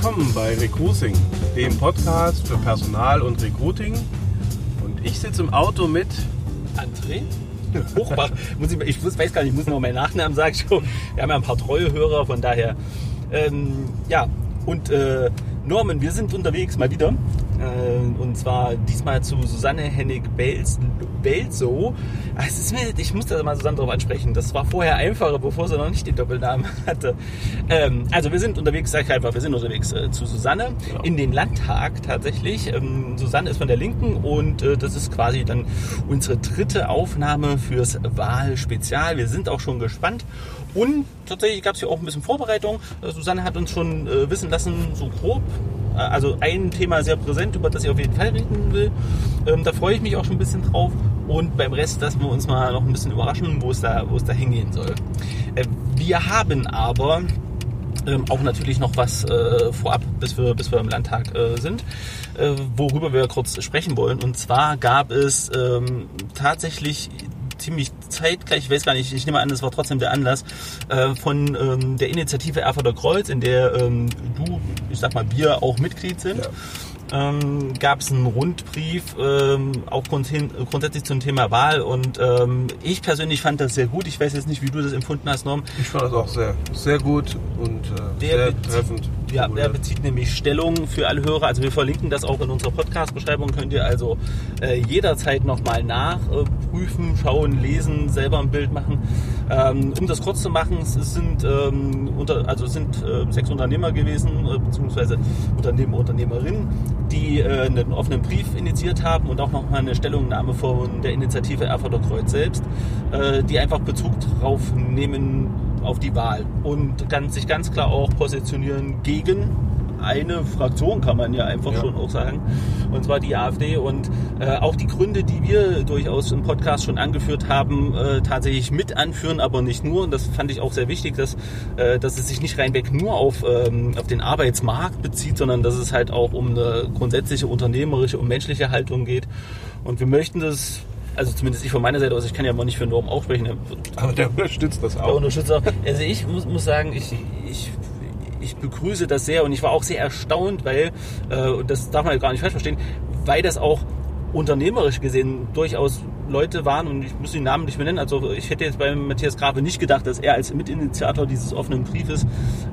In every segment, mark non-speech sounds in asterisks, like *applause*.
willkommen bei Recruiting, dem Podcast für Personal und Recruiting. Und ich sitze im Auto mit André Hochbach. muss ich, ich weiß gar nicht, ich muss noch meinen Nachnamen sagen. *laughs* Wir haben ja ein paar treue Hörer, von daher. Ähm, ja, und äh, Norman, wir sind unterwegs mal wieder. Äh, und zwar diesmal zu Susanne Hennig-Belzo. Ah, ich muss da mal Susanne drauf ansprechen. Das war vorher einfacher, bevor sie noch nicht den Doppelnamen *laughs* hatte. Ähm, also wir sind unterwegs, sag ich einfach, wir sind unterwegs äh, zu Susanne genau. in den Landtag tatsächlich. Ähm, Susanne ist von der Linken und äh, das ist quasi dann unsere dritte Aufnahme fürs Wahlspezial. Wir sind auch schon gespannt. Und tatsächlich gab es hier auch ein bisschen Vorbereitung. Äh, Susanne hat uns schon äh, wissen lassen, so grob, also ein Thema sehr präsent, über das ich auf jeden Fall reden will. Ähm, da freue ich mich auch schon ein bisschen drauf. Und beim Rest lassen wir uns mal noch ein bisschen überraschen, wo es da, wo es da hingehen soll. Äh, wir haben aber ähm, auch natürlich noch was äh, vorab, bis wir, bis wir im Landtag äh, sind, äh, worüber wir kurz sprechen wollen. Und zwar gab es ähm, tatsächlich ziemlich zeitgleich, ich weiß gar nicht, ich nehme an, das war trotzdem der Anlass, äh, von ähm, der Initiative Erfurter Kreuz, in der ähm, du, ich sag mal, wir auch Mitglied sind. Ja ähm, gab es einen Rundbrief, ähm, auch grund grundsätzlich zum Thema Wahl. Und ähm, ich persönlich fand das sehr gut. Ich weiß jetzt nicht, wie du das empfunden hast, Norm. Ich fand das auch sehr, sehr gut und äh, sehr treffend. Ja, der bezieht nämlich Stellung für alle Hörer. Also wir verlinken das auch in unserer Podcast-Beschreibung. Könnt ihr also äh, jederzeit nochmal nachprüfen, schauen, lesen, selber ein Bild machen. Ähm, um das kurz zu machen, es sind, ähm, unter, also sind äh, sechs Unternehmer gewesen, äh, beziehungsweise Unternehmer, Unternehmerinnen, die äh, einen offenen Brief initiiert haben und auch nochmal eine Stellungnahme von der Initiative Erfurter Kreuz selbst, äh, die einfach Bezug darauf nehmen auf die Wahl und ganz, sich ganz klar auch positionieren gegen eine Fraktion, kann man ja einfach ja. schon auch sagen, und zwar die AfD. Und äh, auch die Gründe, die wir durchaus im Podcast schon angeführt haben, äh, tatsächlich mit anführen, aber nicht nur. Und das fand ich auch sehr wichtig, dass, äh, dass es sich nicht reinweg nur auf, ähm, auf den Arbeitsmarkt bezieht, sondern dass es halt auch um eine grundsätzliche unternehmerische und menschliche Haltung geht. Und wir möchten das also zumindest ich von meiner Seite aus, ich kann ja mal nicht für Norm auch sprechen. Aber der unterstützt das auch. Der unterstützt auch. Also ich muss, muss sagen, ich, ich ich begrüße das sehr und ich war auch sehr erstaunt, weil, äh, und das darf man gar nicht falsch verstehen, weil das auch unternehmerisch gesehen durchaus Leute waren und ich muss die Namen nicht mehr nennen. Also ich hätte jetzt bei Matthias Grafe nicht gedacht, dass er als Mitinitiator dieses offenen Briefes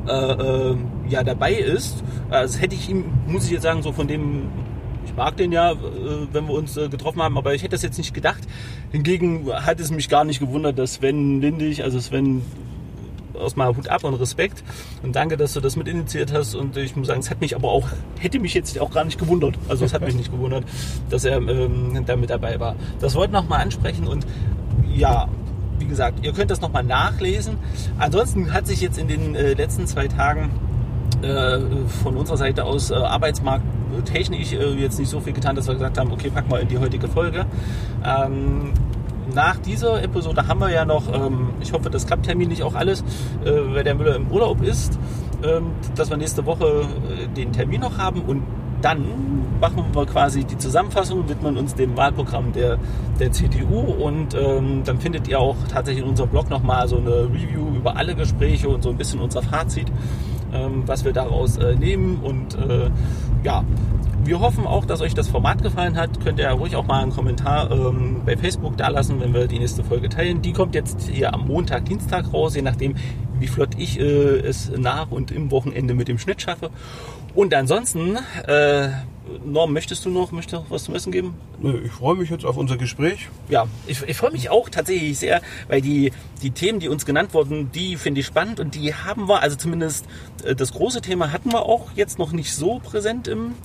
äh, äh, ja dabei ist. Also hätte ich ihm, muss ich jetzt sagen, so von dem ich mag den ja, äh, wenn wir uns äh, getroffen haben, aber ich hätte das jetzt nicht gedacht. Hingegen hat es mich gar nicht gewundert, dass Sven Lindig, also Sven meinem Hut ab und Respekt. Und danke, dass du das mit initiiert hast. Und ich muss sagen, es hat mich aber auch, hätte mich jetzt auch gar nicht gewundert. Also es hat mich nicht gewundert, dass er ähm, da mit dabei war. Das wollte ich nochmal ansprechen und ja, wie gesagt, ihr könnt das nochmal nachlesen. Ansonsten hat sich jetzt in den äh, letzten zwei Tagen von unserer Seite aus äh, Arbeitsmarkttechnisch äh, jetzt nicht so viel getan, dass wir gesagt haben, okay, pack mal in die heutige Folge. Ähm, nach dieser Episode haben wir ja noch, ähm, ich hoffe, das klappt terminlich auch alles, äh, weil der Müller im Urlaub ist, ähm, dass wir nächste Woche äh, den Termin noch haben und dann machen wir quasi die Zusammenfassung, widmen uns dem Wahlprogramm der, der CDU und ähm, dann findet ihr auch tatsächlich in unserem Blog nochmal so eine Review über alle Gespräche und so ein bisschen unser Fazit, ähm, was wir daraus äh, nehmen und äh, ja, wir hoffen auch, dass euch das Format gefallen hat. Könnt ihr ruhig auch mal einen Kommentar ähm, bei Facebook da lassen, wenn wir die nächste Folge teilen. Die kommt jetzt hier am Montag, Dienstag raus, je nachdem, wie flott ich äh, es nach und im Wochenende mit dem Schnitt schaffe. Und ansonsten, äh, Norm, möchtest du noch, möchtest du noch was zum Essen geben? Ich freue mich jetzt auf unser Gespräch. Ja, ich, ich freue mich auch tatsächlich sehr, weil die, die Themen, die uns genannt wurden, die finde ich spannend und die haben wir, also zumindest äh, das große Thema hatten wir auch jetzt noch nicht so präsent im,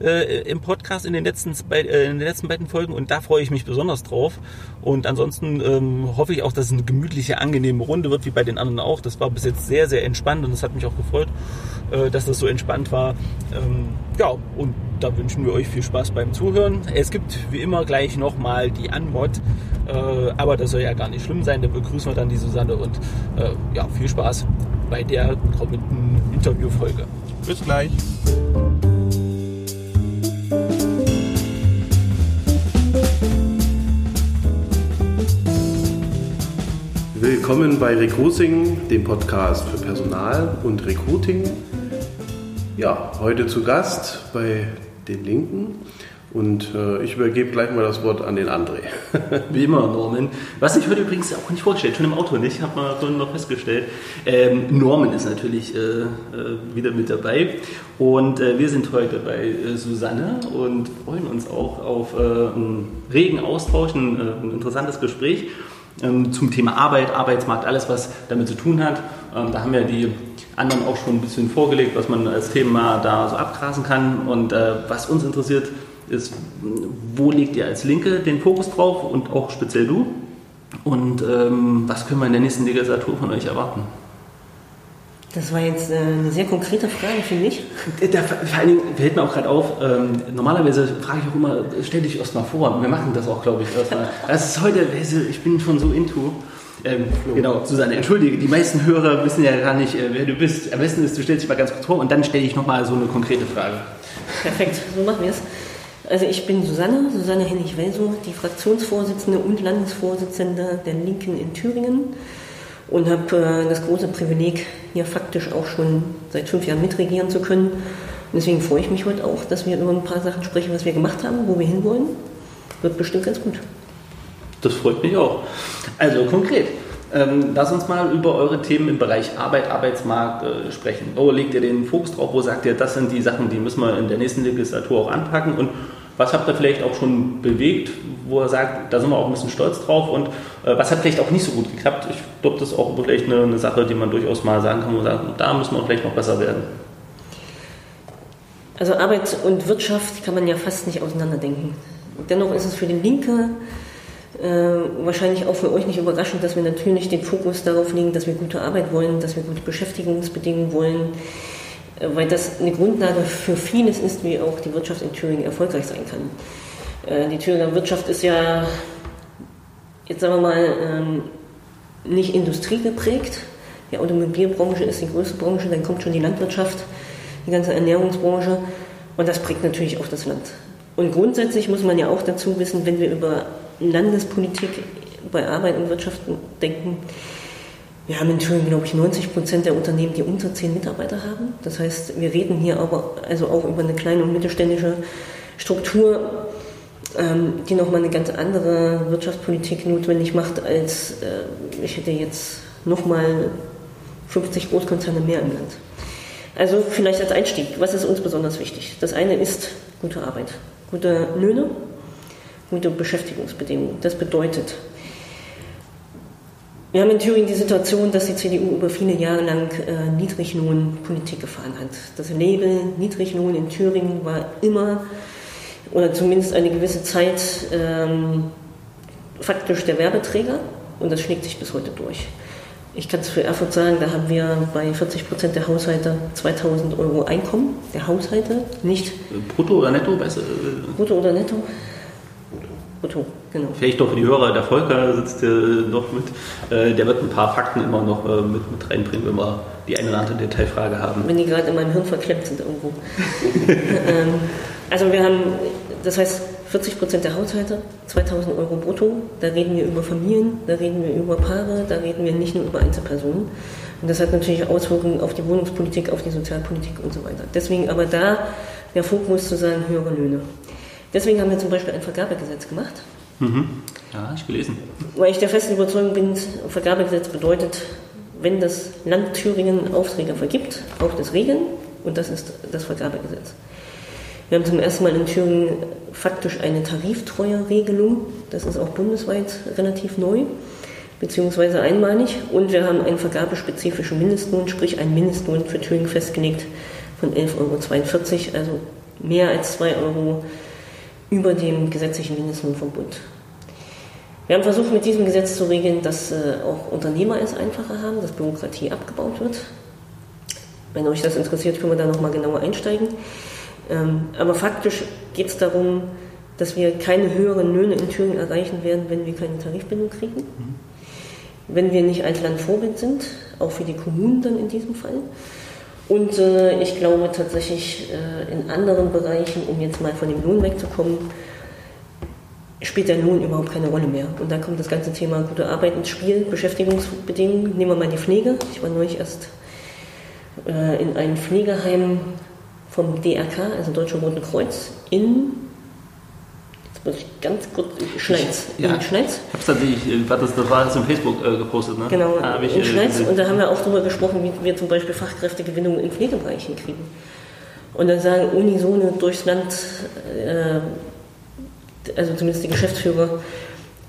äh, im Podcast in den, letzten, äh, in den letzten beiden Folgen und da freue ich mich besonders drauf. Und ansonsten ähm, hoffe ich auch, dass es eine gemütliche, angenehme Runde wird, wie bei den anderen auch. Das war bis jetzt sehr, sehr entspannt und das hat mich auch gefreut, äh, dass das so entspannt war. Ähm, ja, und da wünschen wir euch viel Spaß beim Zuhören. Es gibt wie immer gleich nochmal die Anmod, äh, aber das soll ja gar nicht schlimm sein. Da begrüßen wir dann die Susanne und äh, ja, viel Spaß bei der kommenden Interviewfolge. Bis gleich. Willkommen bei Recruiting, dem Podcast für Personal und Recruiting. Ja, heute zu Gast bei den Linken und äh, ich übergebe gleich mal das Wort an den André. *laughs* Wie immer, Norman. Was ich heute übrigens auch nicht vorgestellt, schon im Auto nicht, habe mal vorhin noch festgestellt. Ähm, Norman ist natürlich äh, äh, wieder mit dabei. Und äh, wir sind heute bei äh, Susanne und freuen uns auch auf äh, einen regen Austausch, ein, ein interessantes Gespräch zum Thema Arbeit, Arbeitsmarkt, alles, was damit zu tun hat. Ähm, da haben ja die anderen auch schon ein bisschen vorgelegt, was man als Thema da so abgrasen kann. Und was uns interessiert, ist, wo legt ihr als Linke den Fokus drauf und auch speziell du? Und ähm, was können wir in der nächsten Legislatur von euch erwarten? Das war jetzt äh, eine sehr konkrete Frage, finde ich. Da, vor allen Dingen fällt mir auch gerade auf, ähm, normalerweise frage ich auch immer, stell dich erst mal vor. Wir machen das auch, glaube ich, erstmal. *laughs* Das ist heute, ich bin schon so into. Ähm, genau, Susanne, entschuldige, die meisten Hörer wissen ja gar nicht, äh, wer du bist. Am besten ist, du stellst dich mal ganz kurz vor und dann stelle ich nochmal so eine konkrete Frage. Perfekt, so machen wir es. Also ich bin Susanne, Susanne Hennig-Welso, die Fraktionsvorsitzende und Landesvorsitzende der Linken in Thüringen und habe äh, das große Privileg, hier faktisch auch schon seit fünf Jahren mitregieren zu können. Und deswegen freue ich mich heute auch, dass wir über ein paar Sachen sprechen, was wir gemacht haben, wo wir hinwollen. Wird bestimmt ganz gut. Das freut mich auch. Also konkret, ähm, lass uns mal über eure Themen im Bereich Arbeit, Arbeitsmarkt äh, sprechen. Wo legt ihr den Fokus drauf? Wo sagt ihr, das sind die Sachen, die müssen wir in der nächsten Legislatur auch anpacken? Und was habt ihr vielleicht auch schon bewegt, wo er sagt, da sind wir auch ein bisschen stolz drauf und äh, was hat vielleicht auch nicht so gut geklappt? Ich glaube, das ist auch vielleicht eine, eine, Sache, die man durchaus mal sagen kann, wo man sagt, da müssen wir vielleicht noch besser werden. Also Arbeit und Wirtschaft kann man ja fast nicht auseinanderdenken. Dennoch ist es für die Linke äh, wahrscheinlich auch für euch nicht überraschend, dass wir natürlich den Fokus darauf legen, dass wir gute Arbeit wollen, dass wir gute Beschäftigungsbedingungen wollen, weil das eine Grundlage für vieles ist, wie auch die Wirtschaft in Thüringen erfolgreich sein kann. Äh, die Thüringer Wirtschaft ist ja, jetzt sagen wir mal, ähm, nicht industriegeprägt. Die Automobilbranche ist die größte Branche, dann kommt schon die Landwirtschaft, die ganze Ernährungsbranche und das prägt natürlich auch das Land. Und grundsätzlich muss man ja auch dazu wissen, wenn wir über Landespolitik bei Arbeit und Wirtschaft denken, wir haben in Thüringen, glaube ich, 90 Prozent der Unternehmen, die unter 10 Mitarbeiter haben. Das heißt, wir reden hier aber also auch über eine kleine und mittelständische Struktur, ähm, die nochmal eine ganz andere Wirtschaftspolitik notwendig macht, als äh, ich hätte jetzt nochmal 50 Großkonzerne mehr im Land. Also vielleicht als Einstieg, was ist uns besonders wichtig? Das eine ist gute Arbeit, gute Löhne, gute Beschäftigungsbedingungen. Das bedeutet, wir haben in Thüringen die Situation, dass die CDU über viele Jahre lang äh, Niedriglohnpolitik gefahren hat. Das Label Niedriglohn in Thüringen war immer, oder zumindest eine gewisse Zeit, ähm, faktisch der Werbeträger und das schlägt sich bis heute durch. Ich kann es für Erfurt sagen, da haben wir bei 40 Prozent der Haushalte 2000 Euro Einkommen der Haushalte, nicht. Brutto oder netto? Brutto oder netto? Brutto, genau. Vielleicht doch für die Hörer, der Volker sitzt hier noch mit. Äh, der wird ein paar Fakten immer noch äh, mit, mit reinbringen, wenn wir die eine oder andere Detailfrage haben. Wenn die gerade in meinem Hirn verklemmt sind irgendwo. *laughs* Ähm, also wir haben, das heißt 40 Prozent der Haushalte, 2000 Euro brutto. Da reden wir über Familien, da reden wir über Paare, da reden wir nicht nur über Einzelpersonen. Und das hat natürlich Auswirkungen auf die Wohnungspolitik, auf die Sozialpolitik und so weiter. Deswegen aber da der Fokus zu sagen, höhere Löhne. Deswegen haben wir zum Beispiel ein Vergabegesetz gemacht. Mhm. Ja, ich gelesen. Weil ich der festen Überzeugung bin, Vergabegesetz bedeutet, wenn das Land Thüringen Aufträge vergibt, auch das Regeln und das ist das Vergabegesetz. Wir haben zum ersten Mal in Thüringen faktisch eine Tariftreuerregelung. Das ist auch bundesweit relativ neu, beziehungsweise einmalig. Und wir haben einen vergabespezifischen Mindestlohn, sprich einen Mindestlohn für Thüringen festgelegt von 11,42 Euro, also mehr als 2 Euro über dem gesetzlichen Mindestlohn vom Bund. Wir haben versucht, mit diesem Gesetz zu regeln, dass äh, auch Unternehmer es einfacher haben, dass Bürokratie abgebaut wird. Wenn euch das interessiert, können wir da nochmal genauer einsteigen. Ähm, aber faktisch geht es darum, dass wir keine höheren Löhne in Thüringen erreichen werden, wenn wir keine Tarifbindung kriegen. Mhm. Wenn wir nicht als Land Vorbild sind, auch für die Kommunen dann in diesem Fall. Und äh, ich glaube tatsächlich äh, in anderen Bereichen, um jetzt mal von dem Lohn wegzukommen, spielt der Lohn überhaupt keine Rolle mehr. Und da kommt das ganze Thema gute Arbeit ins Spiel, Beschäftigungsbedingungen. Nehmen wir mal die Pflege. Ich war neulich erst äh, in einem Pflegeheim vom DRK, also Deutsche Roten Kreuz, in muss ich ganz kurz Schleiz. Ja, in Schleiz. Ich habe es tatsächlich, das, das war das im Facebook äh, gepostet, ne? Genau, Ah, ich, in äh, Schleiz. gesehen. Und da haben wir auch darüber gesprochen, wie wir zum Beispiel Fachkräftegewinnung in Pflegebereichen kriegen. Und dann sagen Unisone durchs Land, äh, also zumindest die Geschäftsführer,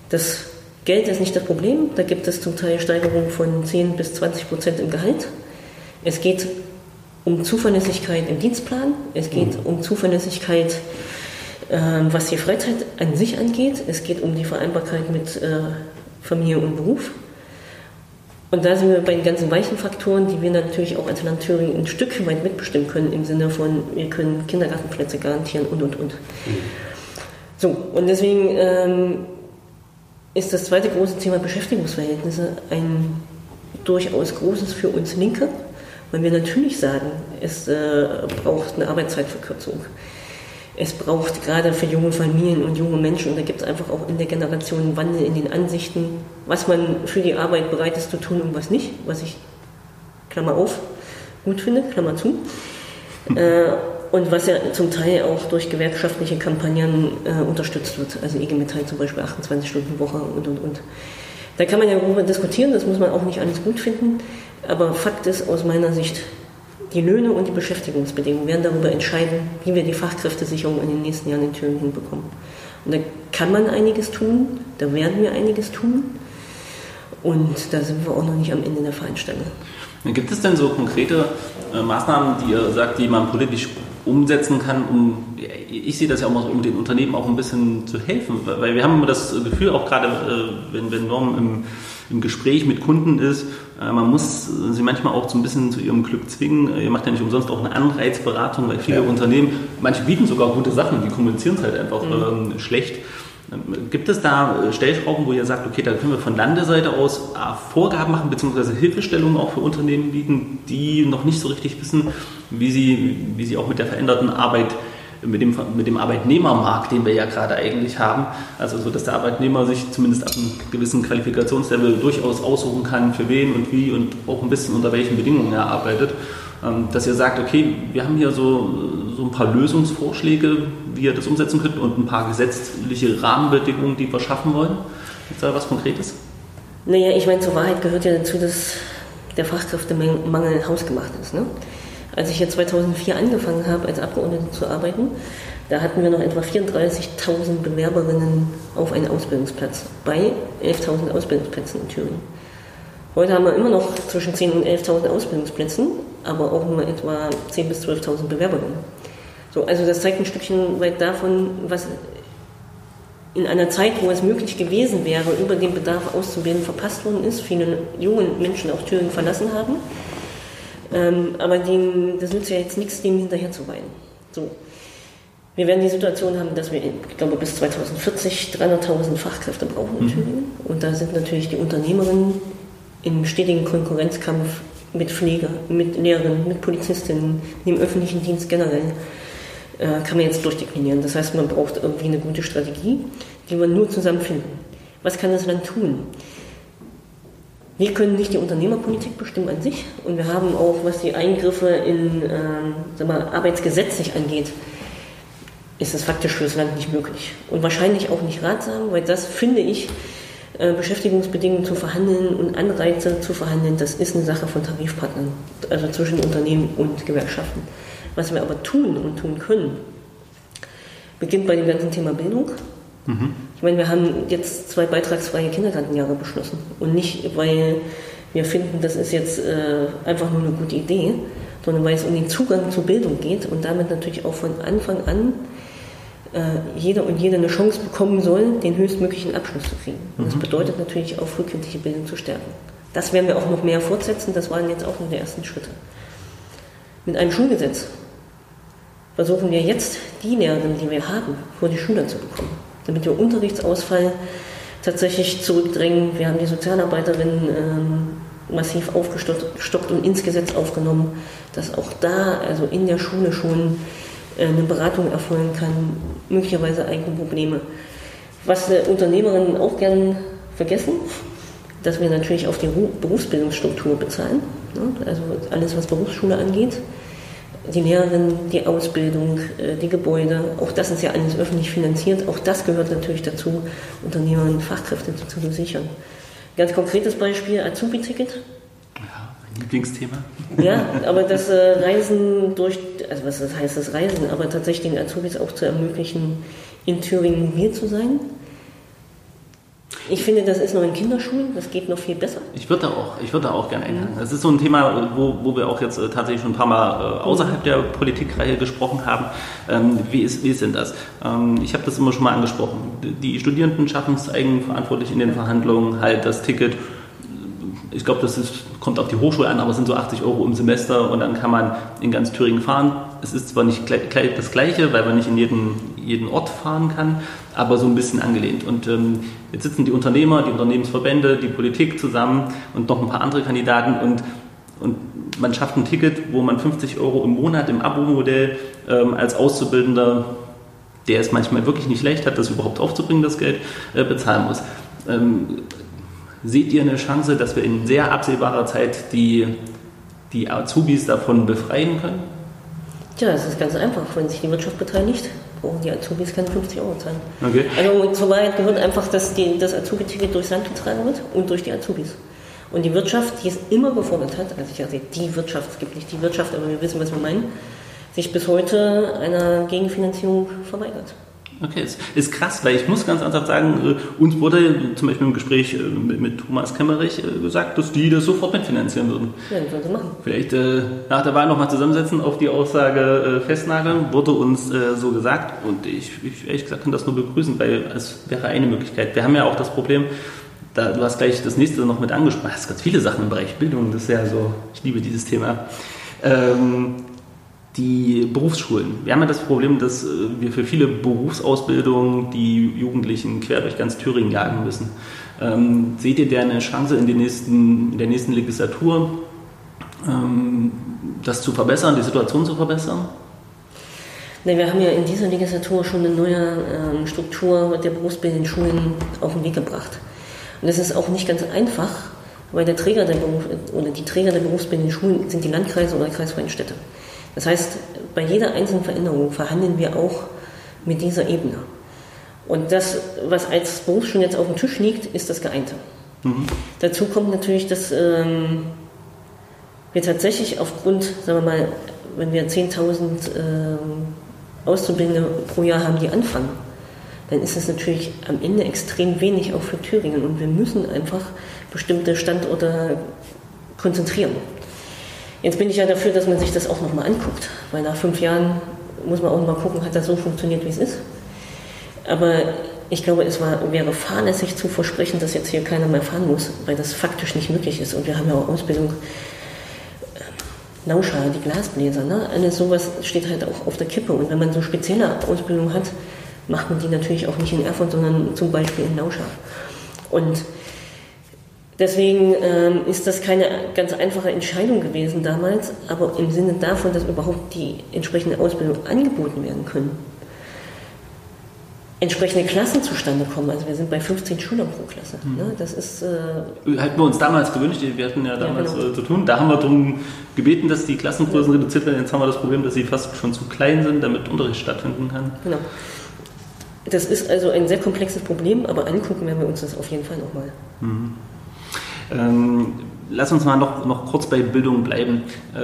das Geld ist nicht das Problem. Da gibt es zum Teil Steigerungen von 10 bis 20 Prozent im Gehalt. Es geht um Zuverlässigkeit im Dienstplan. Es geht um Zuverlässigkeit, was die Freizeit an sich angeht. Es geht um die Vereinbarkeit mit äh, Familie und Beruf. Und da sind wir bei den ganzen weichen Faktoren, die wir natürlich auch als Land Thüringen ein Stück weit mitbestimmen können, im Sinne von, wir können Kindergartenplätze garantieren und, und, und. So, und deswegen ähm, ist das zweite große Thema Beschäftigungsverhältnisse ein durchaus großes für uns Linke, weil wir natürlich sagen, es äh, braucht eine Arbeitszeitverkürzung. Es braucht gerade für junge Familien und junge Menschen, und da gibt es einfach auch in der Generation einen Wandel in den Ansichten, was man für die Arbeit bereit ist zu tun und was nicht, was ich, Klammer auf, gut finde, Klammer zu. *laughs* Äh, und was ja zum Teil auch durch gewerkschaftliche Kampagnen äh, unterstützt wird. Also IG Metall zum Beispiel 28 Stunden Woche und und und. Da kann man ja darüber diskutieren, das muss man auch nicht alles gut finden. Aber Fakt ist aus meiner Sicht, die Löhne und die Beschäftigungsbedingungen werden darüber entscheiden, wie wir die Fachkräftesicherung in den nächsten Jahren in Thüringen hinbekommen. Und da kann man einiges tun, da werden wir einiges tun. Und da sind wir auch noch nicht am Ende der Fahnenstange. Gibt es denn so konkrete äh, Maßnahmen, die ihr sagt, die man politisch umsetzen kann, um, ich sehe das ja auch mal so, um den Unternehmen auch ein bisschen zu helfen? Weil wir haben immer das Gefühl, auch gerade äh, wenn, wenn Norm im, im Gespräch mit Kunden ist, äh, man muss sie manchmal auch so ein bisschen zu ihrem Glück zwingen. Ihr macht ja nicht umsonst auch eine Anreizberatung, weil viele Ja. Unternehmen, manche bieten sogar gute Sachen, die kommunizieren es halt einfach ähm, schlecht. Ähm, Gibt es da äh, Stellschrauben, wo ihr sagt, okay, da können wir von Landeseite aus äh, Vorgaben machen, beziehungsweise Hilfestellungen auch für Unternehmen bieten, die noch nicht so richtig wissen, wie sie, wie sie auch mit der veränderten Arbeit, mit dem, mit dem Arbeitnehmermarkt, den wir ja gerade eigentlich haben, also so, dass der Arbeitnehmer sich zumindest ab einem gewissen Qualifikationslevel durchaus aussuchen kann, für wen und wie und auch ein bisschen unter welchen Bedingungen er arbeitet, ähm, dass ihr sagt, okay, wir haben hier so, so ein paar Lösungsvorschläge, wie ihr das umsetzen könnt und ein paar gesetzliche Rahmenbedingungen, die wir schaffen wollen. Ist da was Konkretes? Naja, ich meine, zur Wahrheit gehört ja dazu, dass der Fachkräftemangel hausgemacht ist. Ne? Als ich hier 2004 angefangen habe, als Abgeordnete zu arbeiten, da hatten wir noch etwa 34.000 Bewerberinnen auf einen Ausbildungsplatz bei 11.000 Ausbildungsplätzen in Thüringen. Heute haben wir immer noch zwischen 10.000 und 11.000 Ausbildungsplätzen, aber auch nur etwa 10.000 bis 12.000 Bewerberinnen. So, also das zeigt ein Stückchen weit davon, was in einer Zeit, wo es möglich gewesen wäre, über den Bedarf auszubilden, verpasst worden ist, viele junge Menschen auch Thüringen verlassen haben. Ähm, aber dem, das nützt ja jetzt nichts, dem hinterher zu weinen. So. Wir werden die Situation haben, dass wir, ich glaube, bis 2040 300.000 Fachkräfte brauchen in Thüringen. Und da sind natürlich die Unternehmerinnen im stetigen Konkurrenzkampf mit Pfleger, mit Lehrerinnen, mit Polizistinnen, im öffentlichen Dienst generell äh, kann man jetzt durchdeklinieren. Das heißt, man braucht irgendwie eine gute Strategie, die man nur zusammen finden. Was kann das Land tun? Wir können nicht die Unternehmerpolitik bestimmen an sich und wir haben auch, was die Eingriffe in ähm, sag mal, arbeitsgesetzlich angeht, ist es faktisch für das Land nicht möglich und wahrscheinlich auch nicht ratsam, weil das finde ich, äh, Beschäftigungsbedingungen zu verhandeln und Anreize zu verhandeln, das ist eine Sache von Tarifpartnern, also zwischen Unternehmen und Gewerkschaften. Was wir aber tun und tun können, beginnt bei dem ganzen Thema Bildung. Ich meine, wir haben jetzt zwei beitragsfreie Kindergartenjahre beschlossen und nicht, weil wir finden, das ist jetzt äh, einfach nur eine gute Idee, sondern weil es um den Zugang zur Bildung geht und damit natürlich auch von Anfang an äh, jeder und jede eine Chance bekommen soll, den höchstmöglichen Abschluss zu kriegen. Und das bedeutet natürlich auch frühkindliche Bildung zu stärken. Das werden wir auch noch mehr fortsetzen, das waren jetzt auch nur die ersten Schritte. Mit einem Schulgesetz versuchen wir jetzt, die Lehrerinnen, die wir haben, vor die Schüler zu bekommen, damit wir Unterrichtsausfall tatsächlich zurückdrängen. Wir haben die Sozialarbeiterinnen ähm, massiv aufgestockt und ins Gesetz aufgenommen, dass auch da, also in der Schule schon äh, eine Beratung erfolgen kann, möglicherweise Eigenprobleme. Was äh, Unternehmerinnen auch gern vergessen, dass wir natürlich auf die Ru- Berufsbildungsstruktur bezahlen, ne? also alles, was Berufsschule angeht. Die Lehrerinnen, die Ausbildung, äh, die Gebäude, auch das ist ja alles öffentlich finanziert. Auch das gehört natürlich dazu, Unternehmern Fachkräfte zu, sichern. Ganz konkretes Beispiel, Azubi-Ticket. Ja, mein Lieblingsthema. Ja, aber das äh, Reisen durch, also was heißt das Reisen, aber tatsächlich den Azubis auch zu ermöglichen, in Thüringen mobil zu sein. Ich finde, das ist noch in Kinderschuhen, das geht noch viel besser. Ich würde da auch, ich würde da auch gerne einhaken. Das ist so ein Thema, wo, wo wir auch jetzt äh, tatsächlich schon ein paar Mal äh, außerhalb der Politikreihe gesprochen haben. Ähm, wie, ist, wie ist denn das? Ähm, ich habe das immer schon mal angesprochen. Die Studierenden schaffen es eigenverantwortlich in den Verhandlungen, halt das Ticket ich glaube, das ist, kommt auf die Hochschule an, aber es sind so 80 Euro im Semester und dann kann man in ganz Thüringen fahren. Es ist zwar nicht das Gleiche, weil man nicht in jeden, jeden Ort fahren kann, aber so ein bisschen angelehnt. Und ähm, jetzt sitzen die Unternehmer, die Unternehmensverbände, die Politik zusammen und noch ein paar andere Kandidaten und, und man schafft ein Ticket, wo man 50 Euro im Monat im Abo-Modell ähm, als Auszubildender, der es manchmal wirklich nicht leicht hat, das überhaupt aufzubringen, das Geld, äh, bezahlen muss. Ähm, Seht ihr eine Chance, dass wir in sehr absehbarer Zeit die, die Azubis davon befreien können? Tja, es ist ganz einfach. Wenn sich die Wirtschaft beteiligt, brauchen die Azubis keine 50 Euro zahlen. Okay. Also zur Wahrheit gehört einfach, dass die, das Azubi-Ticket durchs Land getragen wird und durch die Azubis. Und die Wirtschaft, die es immer gefordert hat, also ich sage die Wirtschaft, es gibt nicht die Wirtschaft, aber wir wissen, was wir meinen, sich bis heute einer Gegenfinanzierung verweigert. Okay, ist, ist krass, weil ich muss ganz ernsthaft sagen, äh, uns wurde zum Beispiel im Gespräch äh, mit, mit, Thomas Kemmerich äh, gesagt, dass die das sofort mitfinanzieren würden. Ja, sollen sie machen. Vielleicht äh, nach der Wahl nochmal zusammensetzen, auf die Aussage äh, festnageln, wurde uns äh, so gesagt und ich, ich ehrlich gesagt kann das nur begrüßen, weil es wäre eine Möglichkeit. Wir haben ja auch das Problem, da, du hast gleich das nächste noch mit angesprochen, es ganz viele Sachen im Bereich Bildung, das ist ja so, ich liebe dieses Thema. Ähm, die Berufsschulen. Wir haben ja das Problem, dass äh, wir für viele Berufsausbildungen die Jugendlichen quer durch ganz Thüringen jagen müssen. Ähm, seht ihr da eine Chance in, nächsten, in der nächsten Legislatur, ähm, das zu verbessern, die Situation zu verbessern? Nee, wir haben ja in dieser Legislatur schon eine neue ähm, Struktur der berufsbildenden Schulen auf den Weg gebracht. Und das ist auch nicht ganz einfach, weil der Träger der Beruf, oder die Träger der berufsbildenden Schulen sind die Landkreise oder kreisfreien Städte. Das heißt, bei jeder einzelnen Veränderung verhandeln wir auch mit dieser Ebene. Und das, was als Berufsschule jetzt auf dem Tisch liegt, ist das Geeinte. Mhm. Dazu kommt natürlich, dass ähm, wir tatsächlich aufgrund, sagen wir mal, wenn wir 10.000 ähm, Auszubildende pro Jahr haben, die anfangen, dann ist das natürlich am Ende extrem wenig auch für Thüringen. Und wir müssen einfach bestimmte Standorte konzentrieren. Jetzt bin ich ja dafür, dass man sich das auch nochmal anguckt, weil nach fünf Jahren muss man auch mal gucken, hat das so funktioniert, wie es ist. Aber ich glaube, es war, wäre fahrlässig zu versprechen, dass jetzt hier keiner mehr fahren muss, weil das faktisch nicht möglich ist. Und wir haben ja auch Ausbildung, Lauscher, die Glasbläser, ne? alles sowas steht halt auch auf der Kippe. Und wenn man so spezielle Ausbildung hat, macht man die natürlich auch nicht in Erfurt, sondern zum Beispiel in Lauscher. Und Deswegen ähm, ist das keine ganz einfache Entscheidung gewesen damals, aber im Sinne davon, dass überhaupt die entsprechende Ausbildung angeboten werden können, entsprechende Klassen zustande kommen. Also wir sind bei 15 Schülern pro Klasse. Mhm. Ne? Das ist äh hatten wir uns damals gewünscht. Wir hatten ja damals ja, genau. äh, zu tun. Da haben wir darum gebeten, dass die Klassengrößen ja. reduziert werden. Jetzt haben wir das Problem, dass sie fast schon zu klein sind, damit Unterricht stattfinden kann. Genau. Das ist also ein sehr komplexes Problem, aber angucken werden wir uns das auf jeden Fall nochmal. Mhm. Ähm, lass uns mal noch, noch kurz bei Bildung bleiben, äh,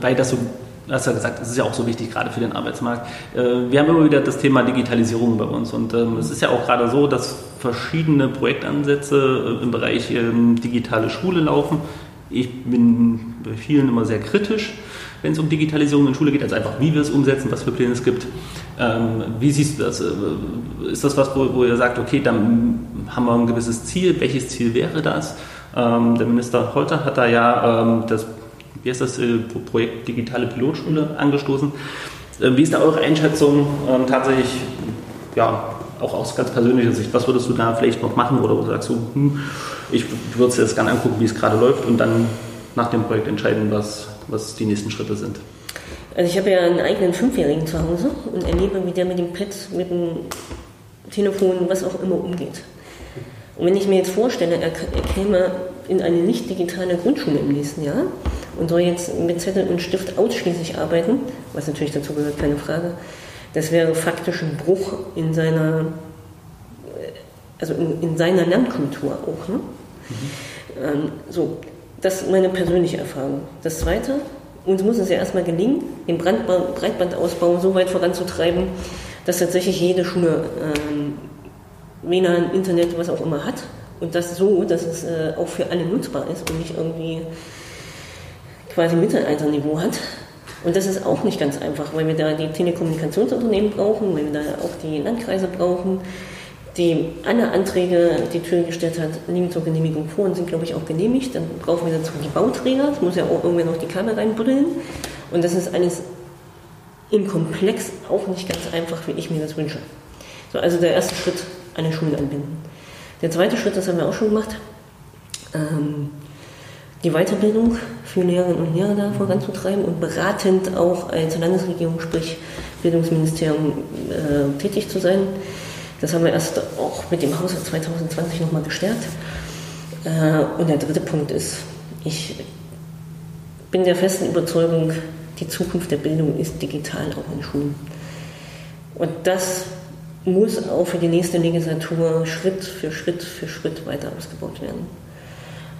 weil das so Du hast ja gesagt, das ist ja auch so wichtig, gerade für den Arbeitsmarkt. Äh, wir haben immer wieder das Thema Digitalisierung bei uns und ähm, es ist ja auch gerade so, dass verschiedene Projektansätze äh, im Bereich ähm, digitale Schule laufen. Ich bin bei vielen immer sehr kritisch, wenn es um Digitalisierung in Schule geht, also einfach, wie wir es umsetzen, was für Pläne es gibt. Ähm, wie siehst du das? Äh, ist das was, wo ihr sagt, okay, dann haben wir ein gewisses Ziel? Welches Ziel wäre das? Ähm, der Minister Holter hat da ja ähm, das, wie heißt das, äh, Projekt Digitale Pilotschule angestoßen. Ähm, wie ist da eure Einschätzung ähm, tatsächlich, ja, auch aus ganz persönlicher Sicht? Was würdest du da vielleicht noch machen oder sagst du, hm, ich würde es jetzt gerne angucken, wie es gerade läuft und dann nach dem Projekt entscheiden, was, was die nächsten Schritte sind? Also ich habe ja einen eigenen Fünfjährigen zu Hause und erlebe, wie der mit dem Pad, mit dem Telefon, was auch immer umgeht. Und wenn ich mir jetzt vorstelle, er, käme in eine nicht digitale Grundschule im nächsten Jahr und soll jetzt mit Zettel und Stift ausschließlich arbeiten, was natürlich dazu gehört, keine Frage, das wäre faktisch ein Bruch in seiner, also in, in seiner Lernkultur auch. Ne? Mhm. Ähm, so, das ist meine persönliche Erfahrung. Das Zweite, uns muss es ja erstmal gelingen, den Breitbandausbau so weit voranzutreiben, dass tatsächlich jede Schule ähm, WLAN, Internet, was auch immer hat. Und das so, dass es äh, auch für alle nutzbar ist und nicht irgendwie quasi Mittelalterniveau hat. Und das ist auch nicht ganz einfach, weil wir da die Telekommunikationsunternehmen brauchen, weil wir da auch die Landkreise brauchen, die alle Anträge, die Tür gestellt hat, liegen zur Genehmigung vor und sind, glaube ich, auch genehmigt. Dann brauchen wir dazu die Bauträger, es muss ja auch irgendwer noch die Kabel reinbuddeln. Und das ist alles im Komplex auch nicht ganz einfach, wie ich mir das wünsche. So, also der erste Schritt, eine Schule anbinden. Der zweite Schritt, das haben wir auch schon gemacht, ähm, die Weiterbildung für Lehrerinnen und Lehrer da voranzutreiben und beratend auch als Landesregierung, sprich Bildungsministerium, äh, tätig zu sein. Das haben wir erst auch mit dem Haushalt 2020 nochmal gestärkt. Äh, und der dritte Punkt ist, ich bin der festen Überzeugung, die Zukunft der Bildung ist digital auch in Schulen. Und das muss auch für die nächste Legislatur Schritt für Schritt für Schritt weiter ausgebaut werden.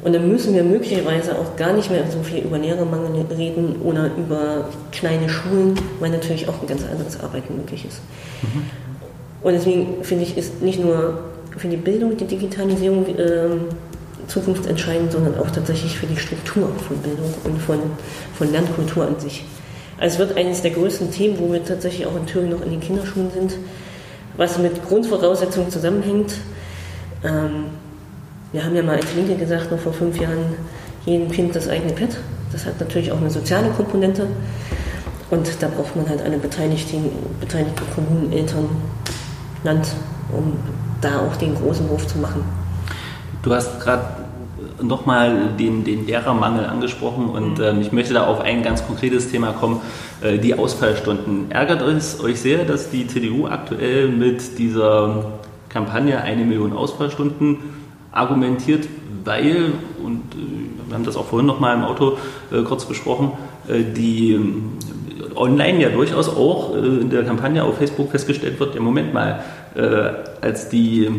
Und dann müssen wir möglicherweise auch gar nicht mehr so viel über Lehrermangel reden oder über kleine Schulen, weil natürlich auch ein ganz anderes Arbeiten möglich ist. Mhm. Und deswegen finde ich, ist nicht nur für die Bildung die Digitalisierung äh, zukunftsentscheidend, sondern auch tatsächlich für die Struktur von Bildung und von, von Lernkultur an sich. Also es wird eines der größten Themen, wo wir tatsächlich auch in Thüringen noch in den Kinderschulen sind, was mit Grundvoraussetzungen zusammenhängt. Ähm, wir haben ja mal als Linke gesagt, noch vor fünf Jahren, jedem Kind das eigene Pad. Das hat natürlich auch eine soziale Komponente. Und da braucht man halt alle Beteiligten, beteiligten Kommunen, Eltern, Land, um da auch den großen Wurf zu machen. Du hast gerade nochmal den, den Lehrermangel angesprochen und mhm. ähm, ich möchte da auf ein ganz konkretes Thema kommen, äh, die Ausfallstunden. Ärgert es euch sehr, dass die CDU aktuell mit dieser Kampagne eine Million Ausfallstunden argumentiert, weil, und äh, wir haben das auch vorhin noch mal im Auto äh, kurz besprochen, äh, die äh, online ja durchaus auch äh, in der Kampagne auf Facebook festgestellt wird, im Moment mal, als die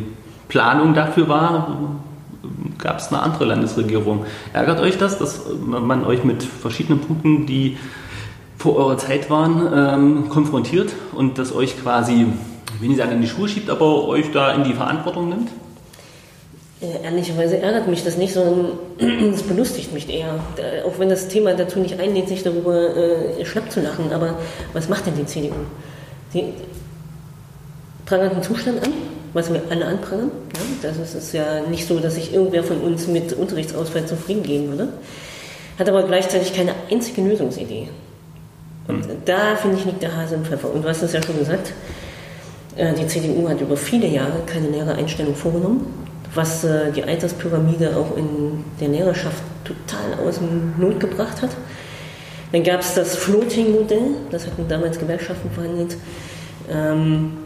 Planung dafür war, gab es eine andere Landesregierung. Ärgert euch das, dass man euch mit verschiedenen Punkten, die vor eurer Zeit waren, ähm, konfrontiert und das euch quasi, ich will sagen, in die Schuhe schiebt, aber euch da in die Verantwortung nimmt? Ehrlicherweise ärgert mich das nicht, sondern *clears throat* es belustigt mich eher. Auch wenn das Thema dazu nicht einlädt, sich darüber äh, schlapp zu lachen. Aber was macht denn die CDU? Die prangert einen Zustand an, was wir alle anprangern. Ja? Das ist ja nicht so, dass sich irgendwer von uns mit Unterrichtsausfall zufrieden gehen würde. Hat aber gleichzeitig keine einzige Lösungsidee. Und hm. da, finde ich, liegt der Hase im Pfeffer. Und du hast es ja schon gesagt, äh, die CDU hat über viele Jahre keine Lehrereinstellung vorgenommen was äh, die Alterspyramide auch in der Lehrerschaft total aus dem Not gebracht hat. Dann gab es das Floating-Modell, das hatten damals Gewerkschaften verhandelt, ähm,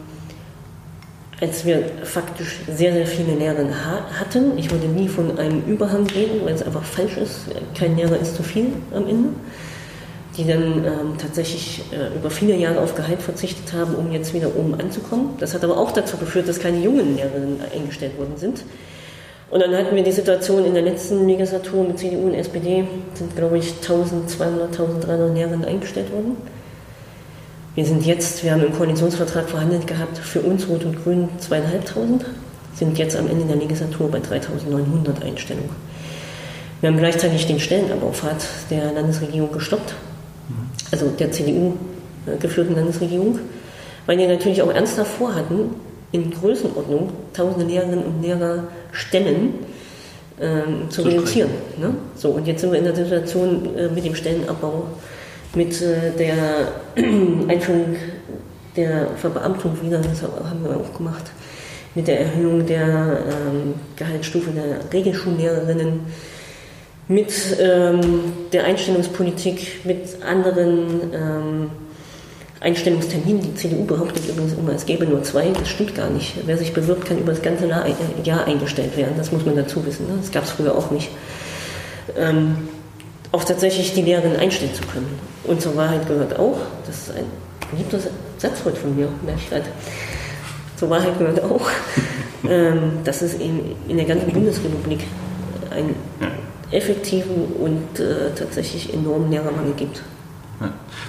als wir faktisch sehr, sehr viele Lehrer ha hatten. Ich würde nie von einem Überhang reden, weil es einfach falsch ist. Kein Lehrer ist zu viel am Ende. Die dann ähm, tatsächlich äh, über viele Jahre auf Gehalt verzichtet haben, um jetzt wieder oben anzukommen. Das hat aber auch dazu geführt, dass keine jungen Lehrerinnen eingestellt worden sind. Und dann hatten wir die Situation in der letzten Legislatur mit CDU und SPD, sind glaube ich 1200, 1300 Lehrerinnen eingestellt worden. Wir sind jetzt, wir haben im Koalitionsvertrag verhandelt gehabt, für uns Rot und Grün zweieinhalbtausend, sind jetzt am Ende der Legislatur bei 3900 Einstellungen. Wir haben gleichzeitig den Stellenabbauffahrt der Landesregierung gestoppt, also der CDU äh, geführten Landesregierung, weil die natürlich auch ernsthaft vorhatten, in Größenordnung tausende Lehrerinnen und Lehrer Stellen ähm, zu, zu reduzieren. Ne? So, und jetzt sind wir in der Situation äh, mit dem Stellenabbau, mit äh, der *clears throat* Einführung der Verbeamtung wieder, das haben wir auch gemacht, mit der Erhöhung der ähm, Gehaltsstufe der Regelschullehrerinnen, mit ähm, der Einstellungspolitik, mit anderen ähm, Einstellungstermin. Die CDU behauptet übrigens immer, es gäbe nur zwei. Das stimmt gar nicht. Wer sich bewirbt, kann über das ganze Jahr eingestellt werden. Das muss man dazu wissen. Ne? Das gab es früher auch nicht. Auch tatsächlich die Lehrerin einstellen zu können. Und zur Wahrheit gehört auch, das ist ein beliebter Satz heute von mir, merke ich gerade, zur Wahrheit gehört auch, *laughs* ähm, dass es in, in der ganzen Bundesrepublik einen effektiven und äh, tatsächlich enormen Lehrermangel gibt.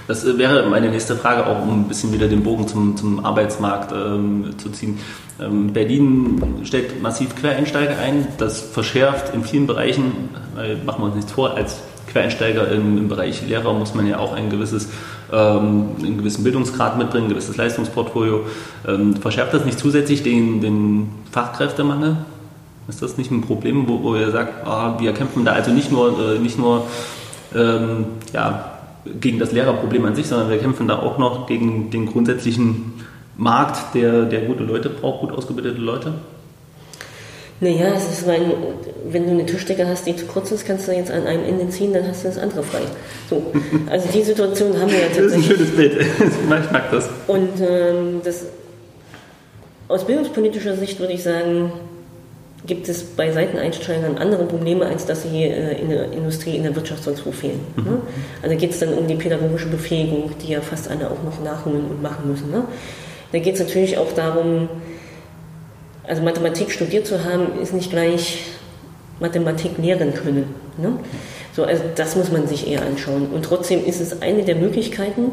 Das äh, wäre meine nächste Frage, auch um ein bisschen wieder den Bogen zum, zum Arbeitsmarkt ähm, zu ziehen. Ähm, Berlin stellt massiv Quereinsteiger ein, das verschärft in vielen Bereichen, weil machen wir uns nichts vor, als Quereinsteiger im, im Bereich Lehrer muss man ja auch ein gewisses, ähm, einen gewissen Bildungsgrad mitbringen, ein gewisses Leistungsportfolio. Ähm, verschärft das nicht zusätzlich den, den Fachkräftemangel? Ist das nicht ein Problem, wo, wo ihr sagt, ah, wir kämpfen da also nicht nur, äh, nicht nur ähm, ja, gegen das Lehrerproblem an sich, sondern wir kämpfen da auch noch gegen den grundsätzlichen Markt, der, der gute Leute braucht, gut ausgebildete Leute? Naja, es ist mein, wenn du eine Tischdecke hast, die zu kurz ist, kannst du jetzt an einem Ende ziehen, dann hast du das andere frei. So, also die Situation haben wir ja tatsächlich. *laughs* Das ist ein schönes Bild. *laughs* ich mag das. Und ähm, das, aus bildungspolitischer Sicht würde ich sagen, gibt es bei Seiteneinsteigern andere Probleme, als dass sie äh, in der Industrie, in der Wirtschaft sonst wo fehlen. Mhm. Ne? Also geht es dann um die pädagogische Befähigung, die ja fast alle auch noch nachholen und machen müssen. Ne? Da geht es natürlich auch darum, also Mathematik studiert zu haben, ist nicht gleich Mathematik lehren können. Ne? So, also das muss man sich eher anschauen. Und trotzdem ist es eine der Möglichkeiten,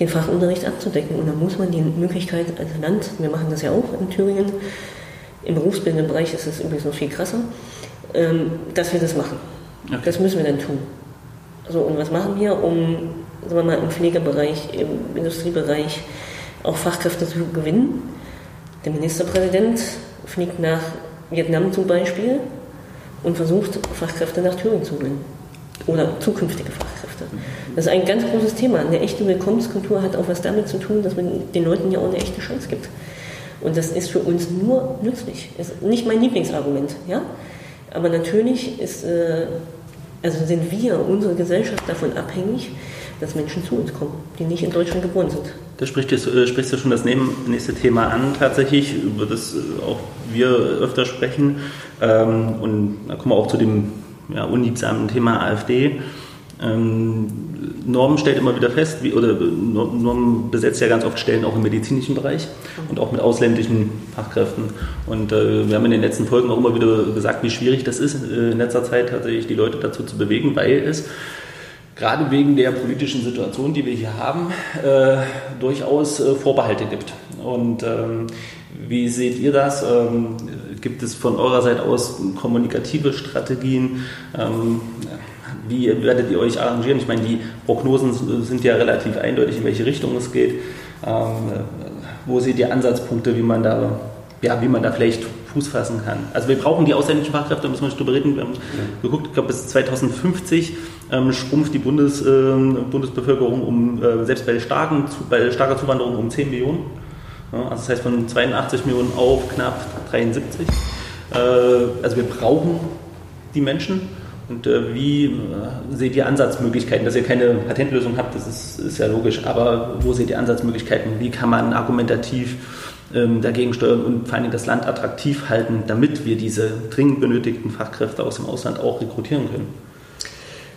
den Fachunterricht abzudecken. Und da muss man die Möglichkeit als Land, wir machen das ja auch in Thüringen, im berufsbildenden Bereich ist es übrigens noch viel krasser, ähm, dass wir das machen. Okay. Das müssen wir dann tun. So, und was machen wir, um sagen wir mal, im Pflegebereich, im Industriebereich auch Fachkräfte zu gewinnen? Der Ministerpräsident fliegt nach Vietnam zum Beispiel und versucht, Fachkräfte nach Thüringen zu gewinnen. Oder zukünftige Fachkräfte. Das ist ein ganz großes Thema. Eine echte Willkommenskultur hat auch was damit zu tun, dass man den Leuten ja auch eine echte Chance gibt. Und das ist für uns nur nützlich. Ist nicht mein Lieblingsargument, ja. Aber natürlich ist, äh, also sind wir, unsere Gesellschaft davon abhängig, dass Menschen zu uns kommen, die nicht in Deutschland geboren sind. Da sprichst du, äh, sprichst du schon das nächste Thema an, tatsächlich, über das äh, auch wir öfter sprechen. Ähm, und da kommen wir auch zu dem ja, unliebsamen Thema AfD. Ähm, Norm stellt immer wieder fest, wie, oder Norm besetzt ja ganz oft Stellen auch im medizinischen Bereich und auch mit ausländischen Fachkräften. Und äh, wir haben in den letzten Folgen auch immer wieder gesagt, wie schwierig das ist, äh, in letzter Zeit tatsächlich die Leute dazu zu bewegen, weil es gerade wegen der politischen Situation, die wir hier haben, äh, durchaus äh, Vorbehalte gibt. Und ähm, wie seht ihr das? Ähm, gibt es von eurer Seite aus kommunikative Strategien? Ähm, wie werdet ihr euch arrangieren? Ich meine, die Prognosen sind ja relativ eindeutig, in welche Richtung es geht. Ähm, wo seht ihr Ansatzpunkte, wie man da, ja, wie man da vielleicht Fuß fassen kann? Also wir brauchen die ausländischen Fachkräfte, da müssen wir nicht drüber reden. Wir haben ja. geguckt, ich glaube bis 2050 ähm, schrumpft die Bundes, äh, Bundesbevölkerung um, äh, selbst bei, starken, bei starker Zuwanderung um 10 Millionen. Ja, also das heißt von 82 Millionen auf knapp 73. Äh, also wir brauchen die Menschen. Und äh, wie äh, seht ihr Ansatzmöglichkeiten? Dass ihr keine Patentlösung habt, das ist, ist ja logisch, aber wo seht ihr Ansatzmöglichkeiten? Wie kann man argumentativ ähm, dagegen steuern und vor allem das Land attraktiv halten, damit wir diese dringend benötigten Fachkräfte aus dem Ausland auch rekrutieren können?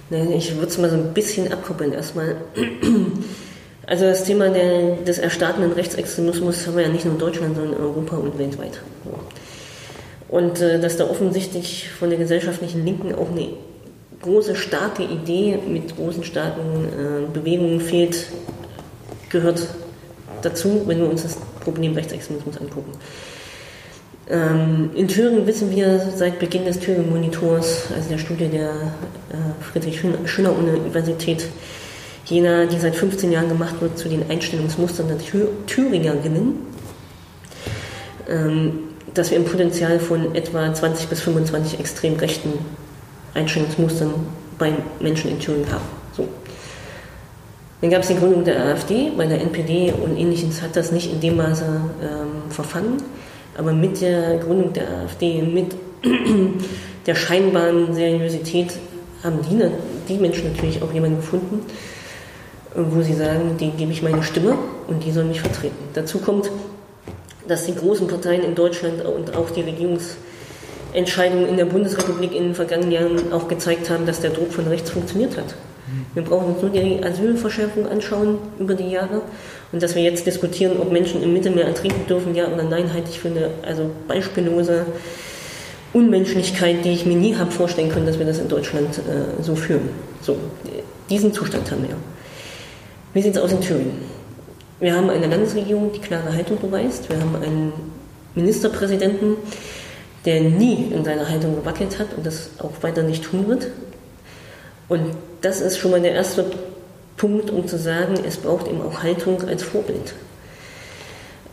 Ich würde es mal so ein bisschen abkoppeln erstmal. *clears throat* Also das Thema der, des erstartenden Rechtsextremismus haben wir ja nicht nur in Deutschland, sondern in Europa und weltweit. Und äh, dass da offensichtlich von der gesellschaftlichen Linken auch eine große, starke Idee mit großen, starken äh, Bewegungen fehlt, gehört dazu, wenn wir uns das Problem Rechtsextremismus angucken. Ähm, in Thüringen wissen wir seit Beginn des Thüringen-Monitors, also der Studie der äh, Friedrich-Schiller-Universität Jena, die seit 15 Jahren gemacht wird zu den Einstellungsmustern der Thür Thüringerinnen, ähm, dass wir ein Potenzial von etwa 20 bis 25 extrem rechten Einstellungsmustern bei Menschen in Thüringen haben. So. Dann gab es die Gründung der AfD, bei der NPD und ähnliches hat das nicht in dem Maße ähm, verfangen. Aber mit der Gründung der AfD, mit *clears throat* der scheinbaren Seriosität haben die, die Menschen natürlich auch jemanden gefunden, wo sie sagen, dem gebe ich meine Stimme und die soll mich vertreten. Dazu kommt, dass die großen Parteien in Deutschland und auch die Regierungs, Entscheidungen in der Bundesrepublik in den vergangenen Jahren auch gezeigt haben, dass der Druck von rechts funktioniert hat. Wir brauchen uns nur die Asylverschärfung anschauen über die Jahre. Und dass wir jetzt diskutieren, ob Menschen im Mittelmeer ertrinken dürfen, ja oder nein, halte ich für eine also beispiellose Unmenschlichkeit, die ich mir nie habe vorstellen können, dass wir das in Deutschland äh, so führen. So, diesen Zustand haben wir. Wie sieht es aus in Thüringen? Wir haben eine Landesregierung, die klare Haltung beweist. Wir haben einen Ministerpräsidenten, der nie in seiner Haltung gewackelt hat und das auch weiter nicht tun wird. Und das ist schon mal der erste Punkt, um zu sagen, es braucht eben auch Haltung als Vorbild.